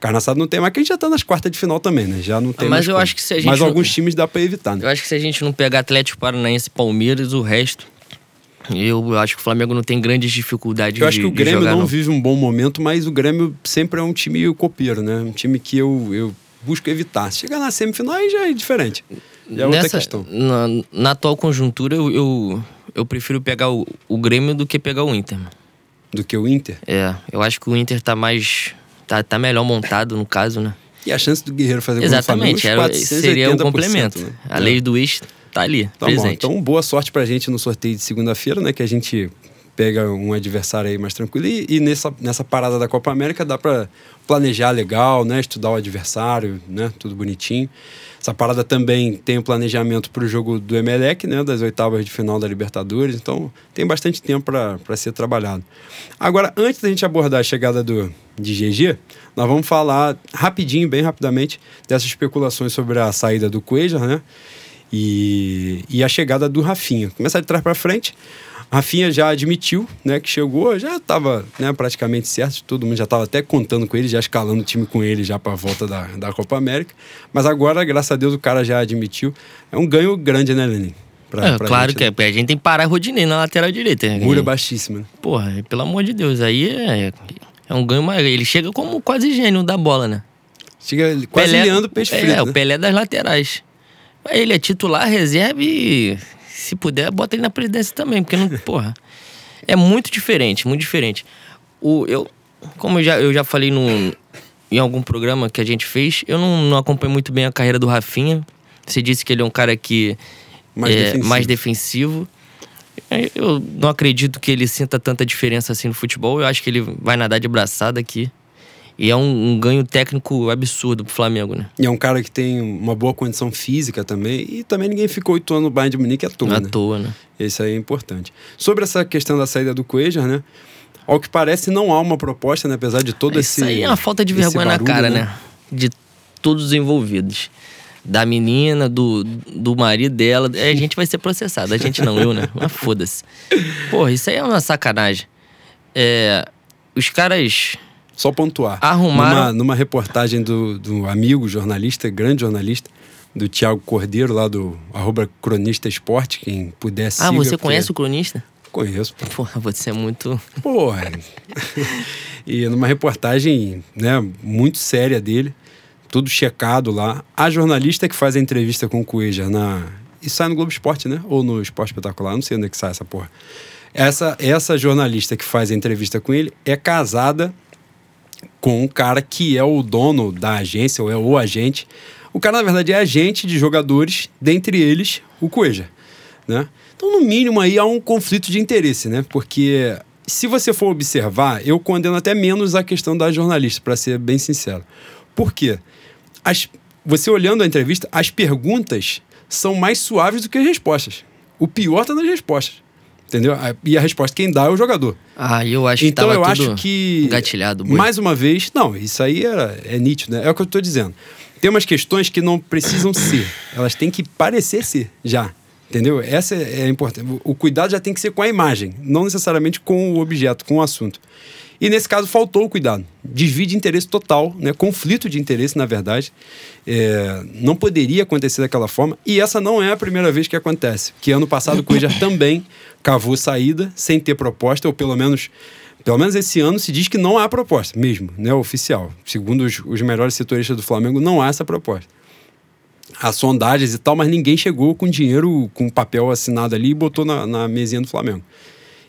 Carne assada não tem mais, que a gente já tá nas quartas de final também, né? Já não tem Mas eu acho que se a gente. Mas não... alguns times dá para evitar, né? Eu acho que se a gente não pegar Atlético Paranaense e Palmeiras, o resto. Eu acho que o Flamengo não tem grandes dificuldades Eu acho de, que o Grêmio jogar, não, não, vive um bom momento, mas o Grêmio sempre é um time copeiro, né? Um time que eu, eu busco evitar. Chegar na semifinal aí já é diferente. É outra Nessa, questão. Na, na, atual conjuntura, eu, eu, eu, prefiro pegar o, o Grêmio do que pegar o Inter. Do que o Inter? É, eu acho que o Inter tá mais. tá, tá melhor montado no caso, né? E a chance do Guerreiro fazer Exatamente, gol no Flamengo, era, seria o complemento. Né? A é. lei do ex tá ali, tá presente. Bom, então, boa sorte pra gente no sorteio de segunda-feira, né? Que a gente pega um adversário aí mais tranquilo. E, e, nessa, nessa parada da Copa América dá para planejar legal, né? Estudar o adversário, né? Tudo bonitinho. Essa parada também tem o planejamento para o jogo do Emelec, né? Das oitavas de final da Libertadores. Então tem bastante tempo para ser trabalhado. Agora, antes da gente abordar a chegada do, de GG, nós vamos falar rapidinho, bem rapidamente, dessas especulações sobre a saída do Cuejar, né? E, e a chegada do Rafinha. Começar de trás para frente. Rafinha já admitiu, né, que chegou, já estava né, praticamente certo, todo mundo já estava até contando com ele, já escalando o time com ele já para a volta da, da Copa América. Mas agora, graças a Deus, o cara já admitiu. É um ganho grande, né, Lenin? Pra, é, pra claro gente, que né? é. A gente tem que parar Rodinei na lateral direita. Mura baixíssima. Né? Porra, pelo amor de Deus, aí é, é um ganho maior. Ele chega como quase gênio da bola, né? Chega quase Pelé, leando peixe é, frito. É, né? o Pelé das laterais. Ele é titular, reserva e se puder, bota ele na presidência também, porque não, porra, é muito diferente, muito diferente. O, eu, como eu já, eu já falei no, em algum programa que a gente fez, eu não, não acompanho muito bem a carreira do Rafinha. Você disse que ele é um cara que mais, é, defensivo. mais defensivo. Eu não acredito que ele sinta tanta diferença assim no futebol. Eu acho que ele vai nadar de braçada aqui. E é um, um, ganho técnico absurdo pro Flamengo, né? E é um cara que tem uma boa condição física também. E também ninguém ficou oito anos no Bayern de Munique à toa, à né? toa, né? Isso aí é importante. Sobre essa questão da saída do Cuejar, né? Ao que parece, não há uma proposta, né? Apesar de todo Isso esse. Isso aí é uma falta de vergonha barulho, na cara, né? né? De todos os envolvidos. Da menina, do, do marido dela. A gente vai ser processado. A gente não, eu, né? Mas foda-se. Porra, isso aí é uma sacanagem. É, os caras só pontuar. Arrumaram. Numa, numa reportagem do, do amigo jornalista, grande jornalista, do Tiago Cordeiro, lá do arroba Cronista Esporte, quem pudesse. Ah, você conhece o cronista? Conheço. Pô. Porra, você é muito. Porra. e numa reportagem né, muito séria dele, tudo checado lá. A jornalista que faz a entrevista com o Cueja na. E sai no Globo Esporte, né? Ou no Esporte Espetacular, não sei onde é que sai essa porra. Essa, essa jornalista que faz a entrevista com ele é casada com um cara que é o dono da agência, ou é o agente. O cara, na verdade, é agente de jogadores, dentre eles o Coeja. Né? Então, no mínimo, aí há um conflito de interesse, né? Porque se você for observar, eu condeno até menos a questão da jornalista, para ser bem sincero. Por quê? As, você olhando a entrevista, as perguntas são mais suaves do que as respostas. O pior está nas respostas. Entendeu? E a resposta quem dá é o jogador. Ah, eu acho então, que eu acho que gatilhado. Mais uma vez, não, isso aí era, é nítido, né? É o que eu estou dizendo. Tem umas questões que não precisam ser, elas têm que parecer ser já. Entendeu? Essa é, é importante. O cuidado já tem que ser com a imagem, não necessariamente com o objeto, com o assunto. E nesse caso faltou o cuidado. Desvio de interesse total, né? conflito de interesse, na verdade. É, não poderia acontecer daquela forma. E essa não é a primeira vez que acontece. Que ano passado o Cuejar também cavou saída sem ter proposta, ou pelo menos pelo menos esse ano se diz que não há proposta mesmo, né, oficial. Segundo os, os melhores setoristas do Flamengo, não há essa proposta. Há sondagens e tal, mas ninguém chegou com dinheiro, com papel assinado ali e botou na, na mesinha do Flamengo.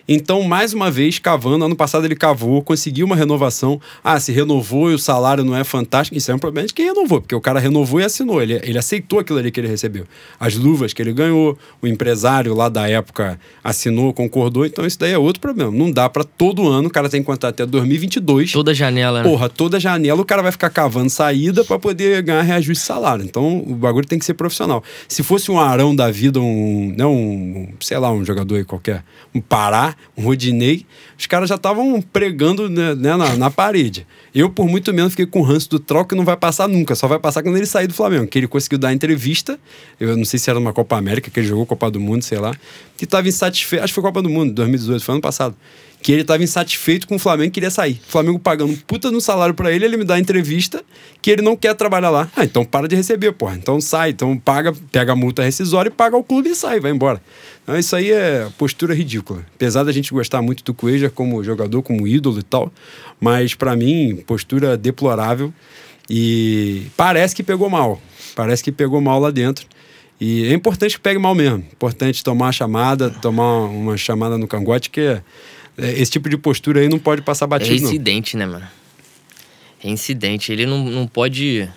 Então, mais uma vez, cavando. Ano passado ele cavou, conseguiu uma renovação. Ah, se renovou e o salário não é fantástico. Isso é um problema de quem renovou, porque o cara renovou e assinou. Ele, ele aceitou aquilo ali que ele recebeu. As luvas que ele ganhou, o empresário lá da época assinou, concordou. Então, isso daí é outro problema. Não dá para todo ano, o cara tem que contar até 2022. Toda janela, né? Porra, toda janela o cara vai ficar cavando saída para poder ganhar reajuste de salário. Então, o bagulho tem que ser profissional. Se fosse um Arão da vida, um, não, né, um, sei lá, um jogador aí qualquer, um Pará, um Rodinei, os caras já estavam pregando né, né, na, na, parede. Eu, por muito menos, fiquei com o ranço do troco que não vai passar nunca, só vai passar quando ele sair do Flamengo, que ele conseguiu dar entrevista, eu não sei se era numa Copa América, que ele jogou Copa do Mundo, sei lá, que estava insatisfeito, acho que foi Copa do Mundo, 2018, foi ano passado que ele estava insatisfeito com o Flamengo e queria sair. O Flamengo pagando puta no salário para ele, ele me dá entrevista que ele não quer trabalhar lá. Ah, então para de receber, porra. Então sai, então paga, pega a multa rescisória e paga o clube e sai, vai embora. Então isso aí é postura ridícula. Apesar da gente gostar muito do Cueja como jogador, como ídolo e tal, mas para mim, postura deplorável e parece que pegou mal. Parece que pegou mal lá dentro. E é importante que pegue mal mesmo. Importante tomar a chamada, tomar uma chamada no cangote, que é, esse tipo de postura aí não pode passar batido, É incidente, não. né, mano? É incidente. Ele não, não pode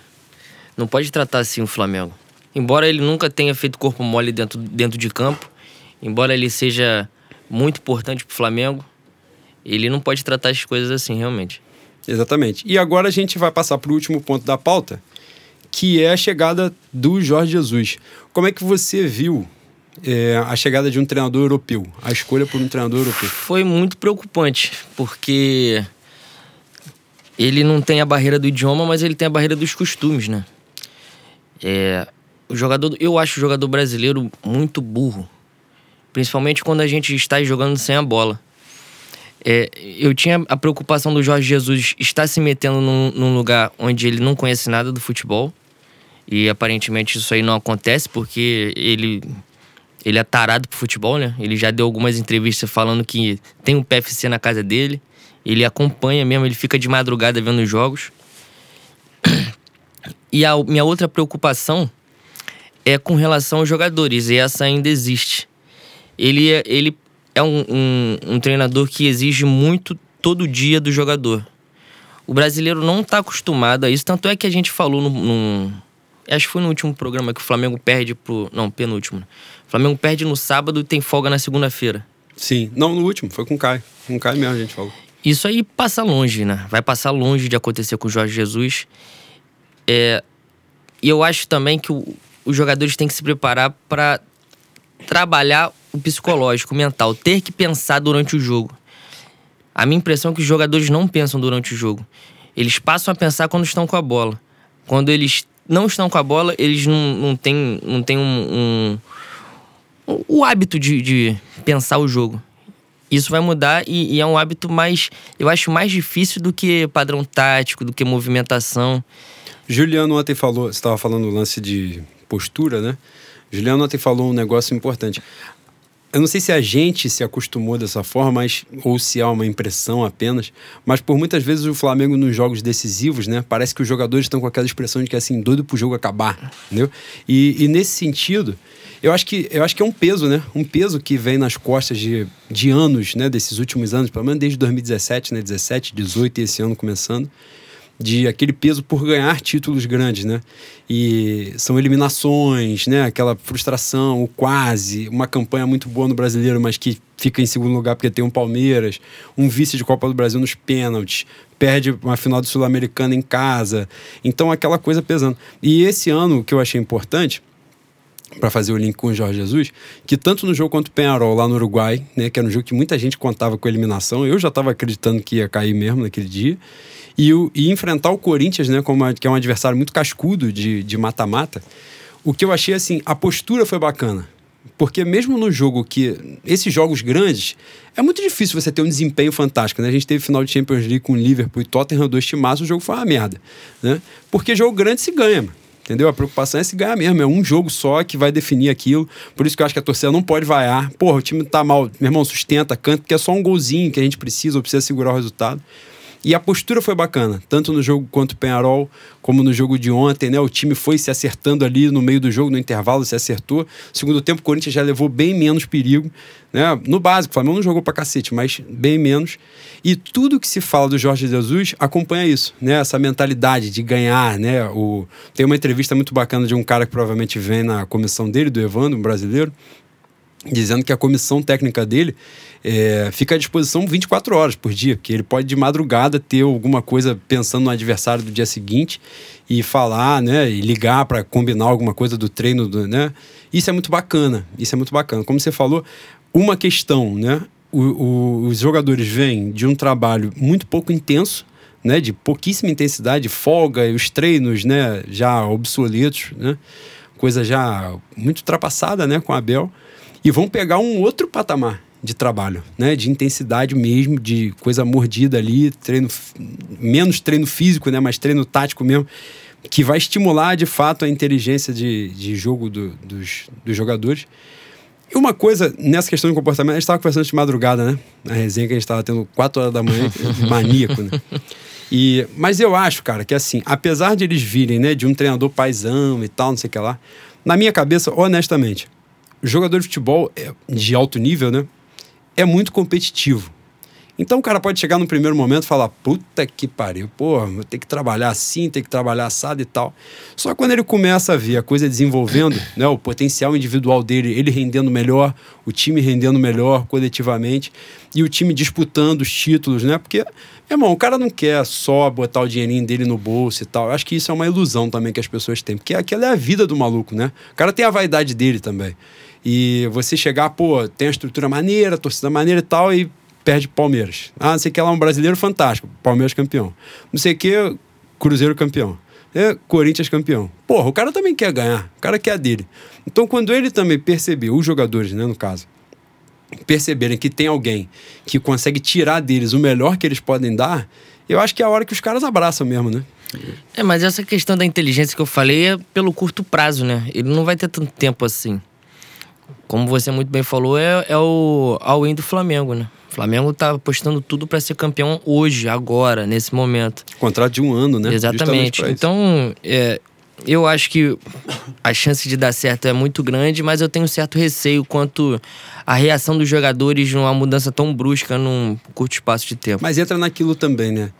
Não pode tratar assim o Flamengo. Embora ele nunca tenha feito corpo mole dentro, dentro de campo, embora ele seja muito importante pro Flamengo, ele não pode tratar as coisas assim, realmente. Exatamente. E agora a gente vai passar para o último ponto da pauta, que é a chegada do Jorge Jesus. Como é que você viu é, a chegada de um treinador europeu, a escolha por um treinador europeu? Foi muito preocupante, porque ele não tem a barreira do idioma, mas ele tem a barreira dos costumes, né? É, o jogador, eu acho o jogador brasileiro muito burro, principalmente quando a gente está jogando sem a bola. É, eu tinha a preocupação do Jorge Jesus estar se metendo num, num, lugar onde ele não conhece nada do futebol. E aparentemente isso aí não acontece porque ele, ele é tarado pro futebol, né? Ele já deu algumas entrevistas falando que tem um PFC na casa dele. Ele acompanha mesmo, ele fica de madrugada vendo os jogos. E a minha outra preocupação é com relação aos jogadores, e essa ainda existe. Ele, é, ele é um, um, um treinador que exige muito todo dia do jogador. O brasileiro não está acostumado a isso, tanto é que a gente falou no, no, Acho que foi no último programa que o Flamengo perde pro. Não, penúltimo. O Flamengo perde no sábado e tem folga na segunda-feira. Sim. Não, no último, foi com o Caio. Com o Caio mesmo a gente falou. Isso aí passa longe, né? Vai passar longe de acontecer com o Jorge Jesus. É, e eu acho também que o, os jogadores têm que se preparar para trabalhar o psicológico, o mental, ter que pensar durante o jogo. A minha impressão é que os jogadores não pensam durante o jogo. Eles passam a pensar quando estão com a bola. Quando eles não estão com a bola, eles não, não têm, não têm um, um, o hábito de, de pensar o jogo. Isso vai mudar e, e, é um hábito mais, eu acho, mais difícil do que padrão tático, do que movimentação. Juliano ontem falou, você estava falando do lance de postura, né? Juliano ontem falou um negócio importante. Eu não sei se a gente se acostumou dessa forma, mas, ou se há uma impressão apenas, mas por muitas vezes o Flamengo nos jogos decisivos, né? Parece que os jogadores estão com aquela expressão de que é assim, doido pro jogo acabar, entendeu? E, e nesse sentido, eu acho, que, eu acho que é um peso, né? Um peso que vem nas costas de, de anos, né? Desses últimos anos, pelo menos desde 2017, né? 17, 18 e esse ano começando de aquele peso por ganhar títulos grandes, né? E são eliminações, né? Aquela frustração, o quase, uma campanha muito boa no brasileiro, mas que fica em segundo lugar porque tem um Palmeiras, um vice de Copa do Brasil nos pênaltis, perde uma final do Sul-Americana em casa. Então aquela coisa pesando. E esse ano o que eu achei importante para fazer o link com o Jorge Jesus, que tanto no jogo quanto o Penharol lá no Uruguai, né, que era um jogo que muita gente contava com eliminação, eu já estava acreditando que ia cair mesmo naquele dia, e, o, e enfrentar o Corinthians, né, como a, que é um adversário muito cascudo de mata-mata, o que eu achei assim, a postura foi bacana. Porque mesmo no jogo que. Esses jogos grandes, é muito difícil você ter um desempenho fantástico, né? A gente teve final de Champions League com o Liverpool e Tottenham, dois timaços, o jogo foi uma merda. Né? Porque jogo grande se ganha, Entendeu? A preocupação é se ganhar mesmo. É um jogo só que vai definir aquilo. Por isso que eu acho que a torcida não pode vaiar. Porra, o time tá mal. Meu irmão, sustenta, canta, porque é só um golzinho que a gente precisa ou precisa segurar o resultado. E a postura foi bacana, tanto no jogo contra o Penharol, como no jogo de ontem, né? O time foi se acertando ali no meio do jogo, no intervalo, se acertou. Segundo tempo, o Corinthians já levou bem menos perigo, né? No básico, o Flamengo não jogou pra cacete, mas bem menos. E tudo que se fala do Jorge Jesus acompanha isso, né? Essa mentalidade de ganhar, né? O... Tem uma entrevista muito bacana de um cara que provavelmente vem na comissão dele, do Evandro, um brasileiro, dizendo que a comissão técnica dele é, fica à disposição 24 horas por dia, porque ele pode de madrugada ter alguma coisa pensando no adversário do dia seguinte e falar, né, e ligar para combinar alguma coisa do treino, do, né? Isso é muito bacana, isso é muito bacana. Como você falou, uma questão, né? O, o, os jogadores vêm de um trabalho muito pouco intenso, né, de pouquíssima intensidade, folga, e os treinos, né, já obsoletos, né? Coisa já muito ultrapassada, né, com a Abel e vão pegar um outro patamar de trabalho, né? De intensidade mesmo, de coisa mordida ali, treino menos treino físico, né? Mas treino tático mesmo, que vai estimular de fato a inteligência de, de jogo do, dos, dos jogadores. E uma coisa nessa questão de comportamento, a gente estava conversando de madrugada, né? Na resenha que a gente estava tendo 4 horas da manhã, maníaco, né? E, mas eu acho, cara, que assim, apesar de eles virem, né, de um treinador paisão e tal, não sei o que lá, na minha cabeça, honestamente, jogador de futebol é, de alto nível, né? É muito competitivo. Então o cara pode chegar no primeiro momento e falar: puta que pariu, pô, vou ter que trabalhar assim, ter que trabalhar assado e tal. Só quando ele começa a ver a coisa desenvolvendo, né, o potencial individual dele, ele rendendo melhor, o time rendendo melhor coletivamente e o time disputando os títulos, né? Porque, irmão, o cara não quer só botar o dinheirinho dele no bolso e tal. Eu acho que isso é uma ilusão também que as pessoas têm, porque aquela é a vida do maluco, né? O cara tem a vaidade dele também. E você chegar, pô, tem a estrutura maneira, a torcida maneira e tal, e perde Palmeiras. Ah, não sei que lá, um brasileiro fantástico, Palmeiras campeão. Não sei que, Cruzeiro campeão. É, Corinthians campeão. Porra, o cara também quer ganhar, o cara quer a dele. Então, quando ele também percebeu, os jogadores, né, no caso, perceberem que tem alguém que consegue tirar deles o melhor que eles podem dar, eu acho que é a hora que os caras abraçam mesmo, né? É, mas essa questão da inteligência que eu falei é pelo curto prazo, né? Ele não vai ter tanto tempo assim. Como você muito bem falou, é, é o all-in do Flamengo, né? O Flamengo tá apostando tudo para ser campeão hoje, agora, nesse momento. Contrato de um ano, né? Exatamente. Então, é, eu acho que a chance de dar certo é muito grande, mas eu tenho certo receio quanto à reação dos jogadores numa mudança tão brusca num curto espaço de tempo. Mas entra naquilo também, né?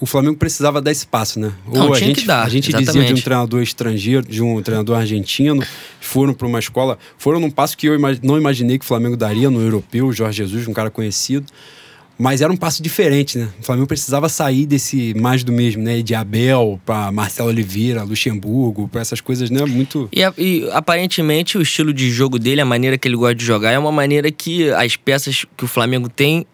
O Flamengo precisava dar espaço, né? Não, Ou a gente, dar, a gente dizia de um treinador estrangeiro, de um treinador argentino, foram para uma escola, foram num passo que eu não imaginei que o Flamengo daria no europeu, Jorge Jesus, um cara conhecido. Mas era um passo diferente, né? O Flamengo precisava sair desse mais do mesmo, né? De Abel para Marcelo Oliveira, Luxemburgo, para essas coisas, né? Muito. E, e, aparentemente o estilo de jogo dele, a maneira que ele gosta de jogar, é uma maneira que as peças que o Flamengo tem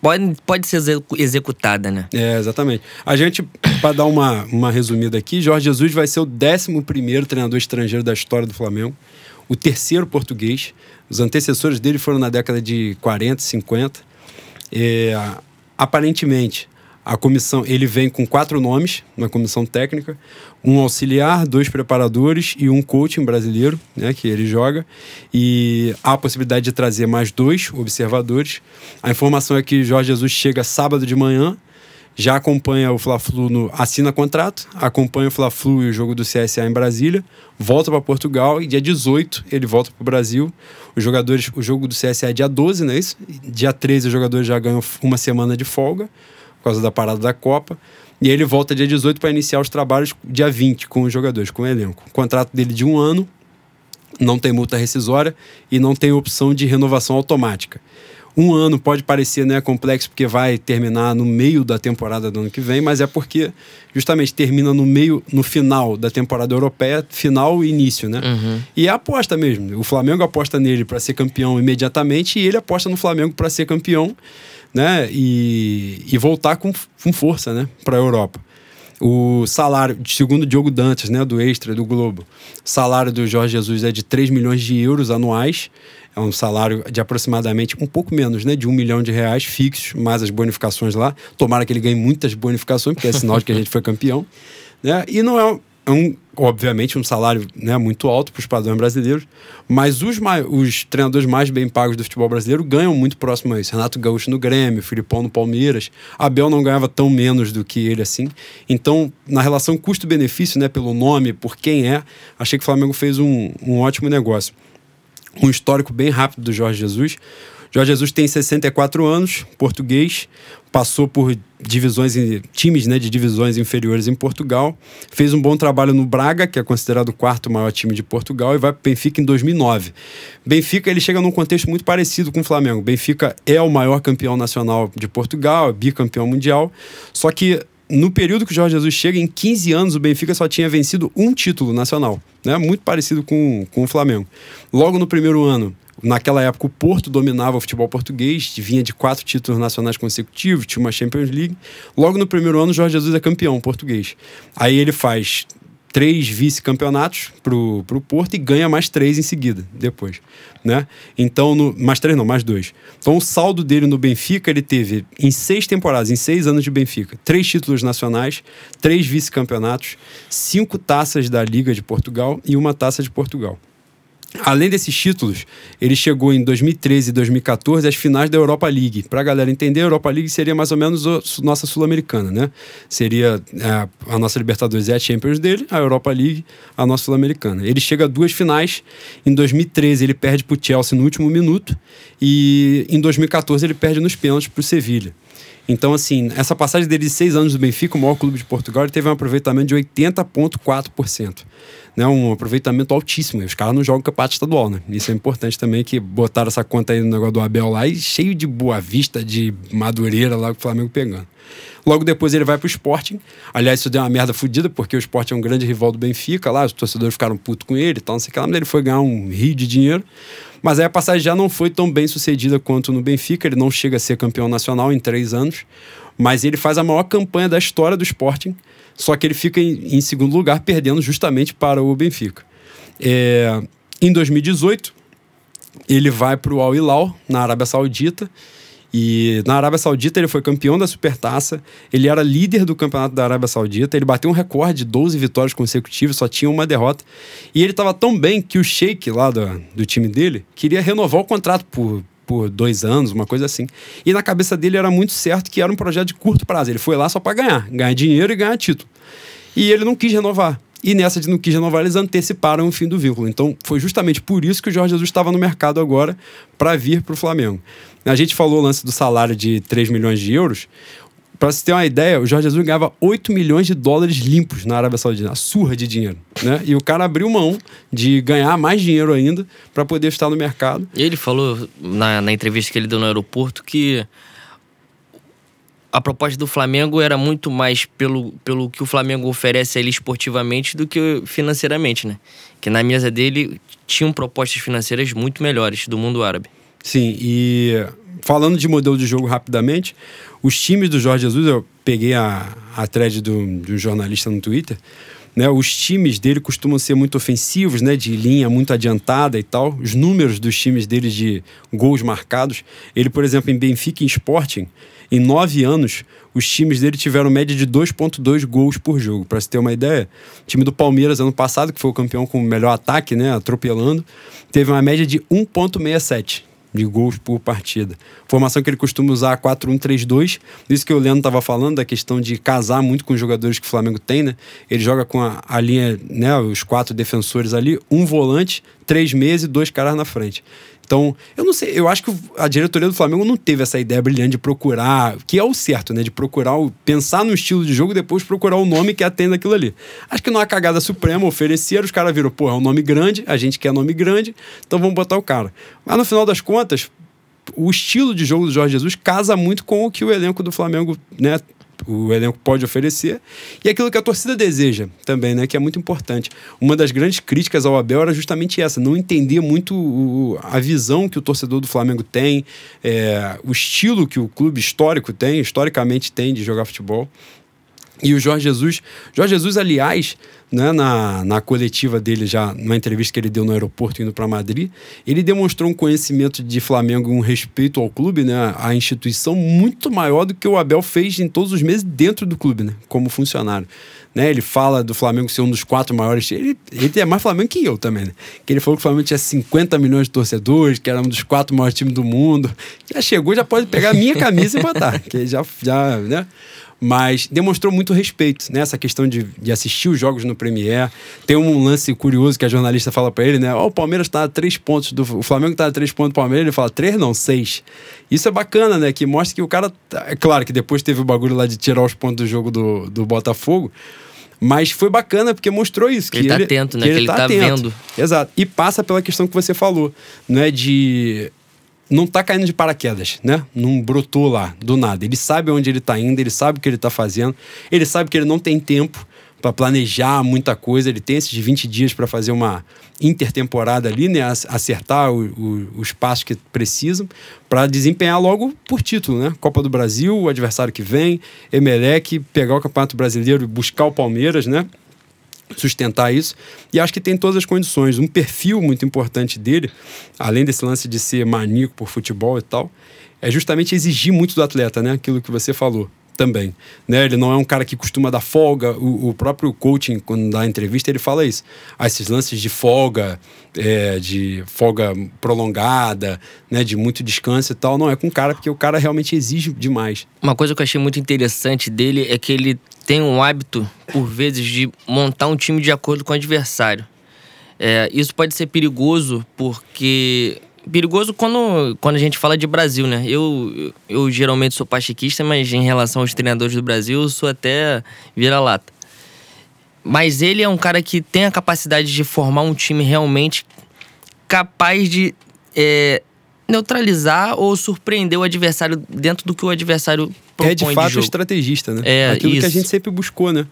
pode, pode ser executada, né? É, exatamente. A gente, para dar uma, uma resumida aqui, Jorge Jesus vai ser o 11 treinador estrangeiro da história do Flamengo, o terceiro português. Os antecessores dele foram na década de 40, 50. É, aparentemente, a comissão, ele vem com quatro nomes na comissão técnica, um auxiliar, dois preparadores e um coaching brasileiro, né, que ele joga, e há a possibilidade de trazer mais dois observadores. A informação é que Jorge Jesus chega sábado de manhã, já acompanha o Fla-Flu no assina contrato, acompanha o Fla-Flu e o jogo do CSA em Brasília, volta para Portugal e dia 18 ele volta para o Brasil. Os jogadores, o jogo do CSA é dia 12, não é isso? Dia 13 os jogadores já ganham uma semana de folga por causa da parada da Copa. E aí ele volta dia 18 para iniciar os trabalhos dia 20 com os jogadores, com o elenco. O contrato dele de um ano, não tem multa rescisória e não tem opção de renovação automática. Um ano pode parecer né, complexo porque vai terminar no meio da temporada do ano que vem, mas é porque justamente termina no meio, no final da temporada europeia, final e início, né? Uhum. E é aposta mesmo. O Flamengo aposta nele para ser campeão imediatamente e ele aposta no Flamengo para ser campeão né? E, e voltar com, com força, né? Para a Europa. O salário, segundo Diogo Dantas, né, do Extra, do Globo, o salário do Jorge Jesus é de 3 milhões de euros anuais. É um salário de aproximadamente um pouco menos, né, de um milhão de reais fixos, mais as bonificações lá. Tomara que ele ganhe muitas bonificações, porque é sinal de que a gente foi campeão. Né? E não é um, obviamente, um salário né, muito alto para os padrões brasileiros, mas os, os treinadores mais bem pagos do futebol brasileiro ganham muito próximo a isso. Renato Gaúcho no Grêmio, Filipão no Palmeiras, Abel não ganhava tão menos do que ele assim. Então, na relação custo-benefício, né, pelo nome, por quem é, achei que o Flamengo fez um, um ótimo negócio. Um histórico bem rápido do Jorge Jesus. Jorge Jesus tem 64 anos, português, passou por divisões times né, de divisões inferiores em Portugal, fez um bom trabalho no Braga, que é considerado o quarto maior time de Portugal, e vai para Benfica em 2009. Benfica ele chega num contexto muito parecido com o Flamengo. Benfica é o maior campeão nacional de Portugal, bicampeão mundial, só que no período que o Jorge Jesus chega, em 15 anos, o Benfica só tinha vencido um título nacional, né? muito parecido com, com o Flamengo. Logo no primeiro ano, Naquela época, o Porto dominava o futebol português, vinha de quatro títulos nacionais consecutivos, tinha uma Champions League. Logo no primeiro ano, Jorge Jesus é campeão português. Aí ele faz três vice-campeonatos pro, pro Porto e ganha mais três em seguida, depois, né? Então, no, mais três não, mais dois. Então, o saldo dele no Benfica, ele teve, em seis temporadas, em seis anos de Benfica, três títulos nacionais, três vice-campeonatos, cinco taças da Liga de Portugal e uma taça de Portugal. Além desses títulos, ele chegou em 2013 e 2014 às finais da Europa League. Para a galera entender, a Europa League seria mais ou menos a nossa Sul-Americana, né? Seria é, a nossa Libertadores é a Champions dele, a Europa League a nossa Sul-Americana. Ele chega a duas finais. Em 2013 ele perde para o Chelsea no último minuto e em 2014 ele perde nos pênaltis para o Sevilha. Então, assim, essa passagem dele de seis anos do Benfica, o maior clube de Portugal, ele teve um aproveitamento de 80,4%. Né, um aproveitamento altíssimo. Os caras não jogam campeonato estadual, né? Isso é importante também, que botaram essa conta aí no negócio do Abel lá e cheio de boa vista, de madureira lá com o Flamengo pegando. Logo depois ele vai pro Sporting. Aliás, isso deu uma merda fodida, porque o Sporting é um grande rival do Benfica lá, os torcedores ficaram putos com ele e tal, não sei o que lá, mas ele foi ganhar um rio de dinheiro. Mas aí a passagem já não foi tão bem sucedida quanto no Benfica. Ele não chega a ser campeão nacional em três anos, mas ele faz a maior campanha da história do Sporting. Só que ele fica em, em segundo lugar, perdendo justamente para o Benfica. É, em 2018, ele vai para o Al Hilal, na Arábia Saudita, e na Arábia Saudita ele foi campeão da Supertaça, ele era líder do campeonato da Arábia Saudita, ele bateu um recorde de 12 vitórias consecutivas, só tinha uma derrota. E ele estava tão bem que o Sheik lá do, do time dele queria renovar o contrato por, por dois anos, uma coisa assim. E na cabeça dele era muito certo que era um projeto de curto prazo. Ele foi lá só para ganhar, ganhar dinheiro e ganhar título. E ele não quis renovar. E nessa de não quis renovar, eles anteciparam o fim do vínculo. Então foi justamente por isso que o Jorge Jesus estava no mercado agora para vir para o Flamengo. A gente falou o lance do salário de 3 milhões de euros. Para você ter uma ideia, o Jorge Jesus ganhava 8 milhões de dólares limpos na Arábia Saudita, surra de dinheiro. Né? E o cara abriu mão de ganhar mais dinheiro ainda para poder estar no mercado. Ele falou na, na entrevista que ele deu no aeroporto que a proposta do Flamengo era muito mais pelo, pelo que o Flamengo oferece ali esportivamente do que financeiramente, né? Que na mesa dele tinham propostas financeiras muito melhores do mundo árabe. Sim, e falando de modelo de jogo rapidamente, os times do Jorge Jesus, eu peguei a, a thread do, do jornalista no Twitter, né, os times dele costumam ser muito ofensivos, né, de linha muito adiantada e tal. Os números dos times dele de gols marcados. Ele, por exemplo, em Benfica e Sporting, em nove anos, os times dele tiveram média de 2,2 gols por jogo. Para você ter uma ideia, o time do Palmeiras, ano passado, que foi o campeão com o melhor ataque, né, atropelando, teve uma média de 1,67 de gols por partida. Formação que ele costuma usar 4-1-3-2. Isso que o Leandro estava falando, da questão de casar muito com os jogadores que o Flamengo tem, né? Ele joga com a, a linha, né, os quatro defensores ali, um volante, três meses e dois caras na frente. Então, eu não sei, eu acho que a diretoria do Flamengo não teve essa ideia brilhante de procurar, que é o certo, né? De procurar, o, pensar no estilo de jogo depois procurar o nome que atende aquilo ali. Acho que não é cagada suprema, ofereceram, os caras viram, pô, é um nome grande, a gente quer nome grande, então vamos botar o cara. Mas no final das contas, o estilo de jogo do Jorge Jesus casa muito com o que o elenco do Flamengo, né, o elenco pode oferecer e aquilo que a torcida deseja também, né? Que é muito importante. Uma das grandes críticas ao Abel era justamente essa, não entender muito o, a visão que o torcedor do Flamengo tem, é, o estilo que o clube histórico tem, historicamente tem de jogar futebol. E o Jorge Jesus, Jorge Jesus, aliás, né, na, na coletiva dele, já numa entrevista que ele deu no aeroporto indo para Madrid, ele demonstrou um conhecimento de Flamengo, um respeito ao clube, né, à instituição, muito maior do que o Abel fez em todos os meses dentro do clube, né, como funcionário. Né, ele fala do Flamengo ser um dos quatro maiores. Ele, ele é mais Flamengo que eu também. Né? Que ele falou que o Flamengo tinha 50 milhões de torcedores, que era um dos quatro maiores times do mundo. Já chegou, já pode pegar a minha camisa e botar. Que já, já, né? Mas demonstrou muito respeito nessa né? questão de, de assistir os jogos no Premier. Tem um lance curioso que a jornalista fala para ele, né? Ó, oh, o Palmeiras está a três pontos do o Flamengo está a três pontos do Palmeiras, ele fala três não, seis. Isso é bacana, né? Que mostra que o cara tá, é claro que depois teve o bagulho lá de tirar os pontos do jogo do, do Botafogo. Mas foi bacana porque mostrou isso. Que ele tá atento, né? Que, que ele, ele tá, tá vendo. Exato. E passa pela questão que você falou, não é de não tá caindo de paraquedas, né? Não brotou lá do nada. Ele sabe onde ele tá indo, ele sabe o que ele tá fazendo, ele sabe que ele não tem tempo para planejar muita coisa, ele tem esses 20 dias para fazer uma intertemporada ali, né? Acertar o, o, os passos que precisam para desempenhar logo por título, né? Copa do Brasil, o adversário que vem, Emelec, pegar o Campeonato Brasileiro e buscar o Palmeiras, né? Sustentar isso. E acho que tem todas as condições. Um perfil muito importante dele, além desse lance de ser maníaco por futebol e tal, é justamente exigir muito do atleta, né? Aquilo que você falou. Também. Né? Ele não é um cara que costuma dar folga. O, o próprio coaching, quando dá entrevista, ele fala isso. Ah, esses lances de folga, é, de folga prolongada, né? de muito descanso e tal, não é com o cara, porque o cara realmente exige demais. Uma coisa que eu achei muito interessante dele é que ele tem um hábito, por vezes, de montar um time de acordo com o adversário. É, isso pode ser perigoso porque perigoso quando, quando a gente fala de Brasil, né? Eu, eu geralmente sou pachequista, mas em relação aos treinadores do Brasil, eu sou até vira-lata. Mas ele é um cara que tem a capacidade de formar um time realmente capaz de é, neutralizar ou surpreender o adversário dentro do que o adversário propõe É de fato de jogo. estrategista, né? É, Aquilo que a isso. gente sempre buscou, né?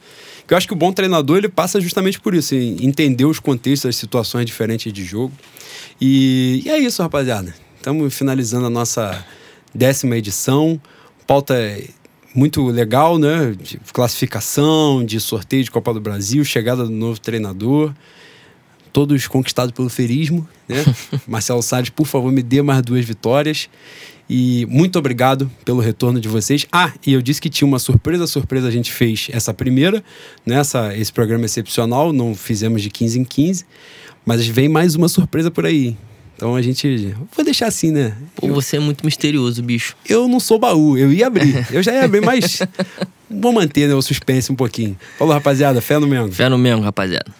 Eu acho que o bom treinador ele passa justamente por isso, entender os contextos, as situações diferentes de jogo. E, e é isso, rapaziada. Estamos finalizando a nossa décima edição. Pauta muito legal, né? De classificação, de sorteio de Copa do Brasil, chegada do novo treinador. Todos conquistados pelo ferismo, né? Marcelo Salles, por favor, me dê mais duas vitórias. E muito obrigado pelo retorno de vocês. Ah, e eu disse que tinha uma surpresa. surpresa a gente fez essa primeira, nessa esse programa excepcional. Não fizemos de 15 em 15. Mas vem mais uma surpresa por aí. Então a gente. Vou deixar assim, né? Pô, você é muito misterioso, bicho. Eu não sou baú, eu ia abrir. Eu já ia abrir, mas vou manter né, o suspense um pouquinho. Falou, rapaziada. Fé no Mengo. Fé no mesmo, rapaziada.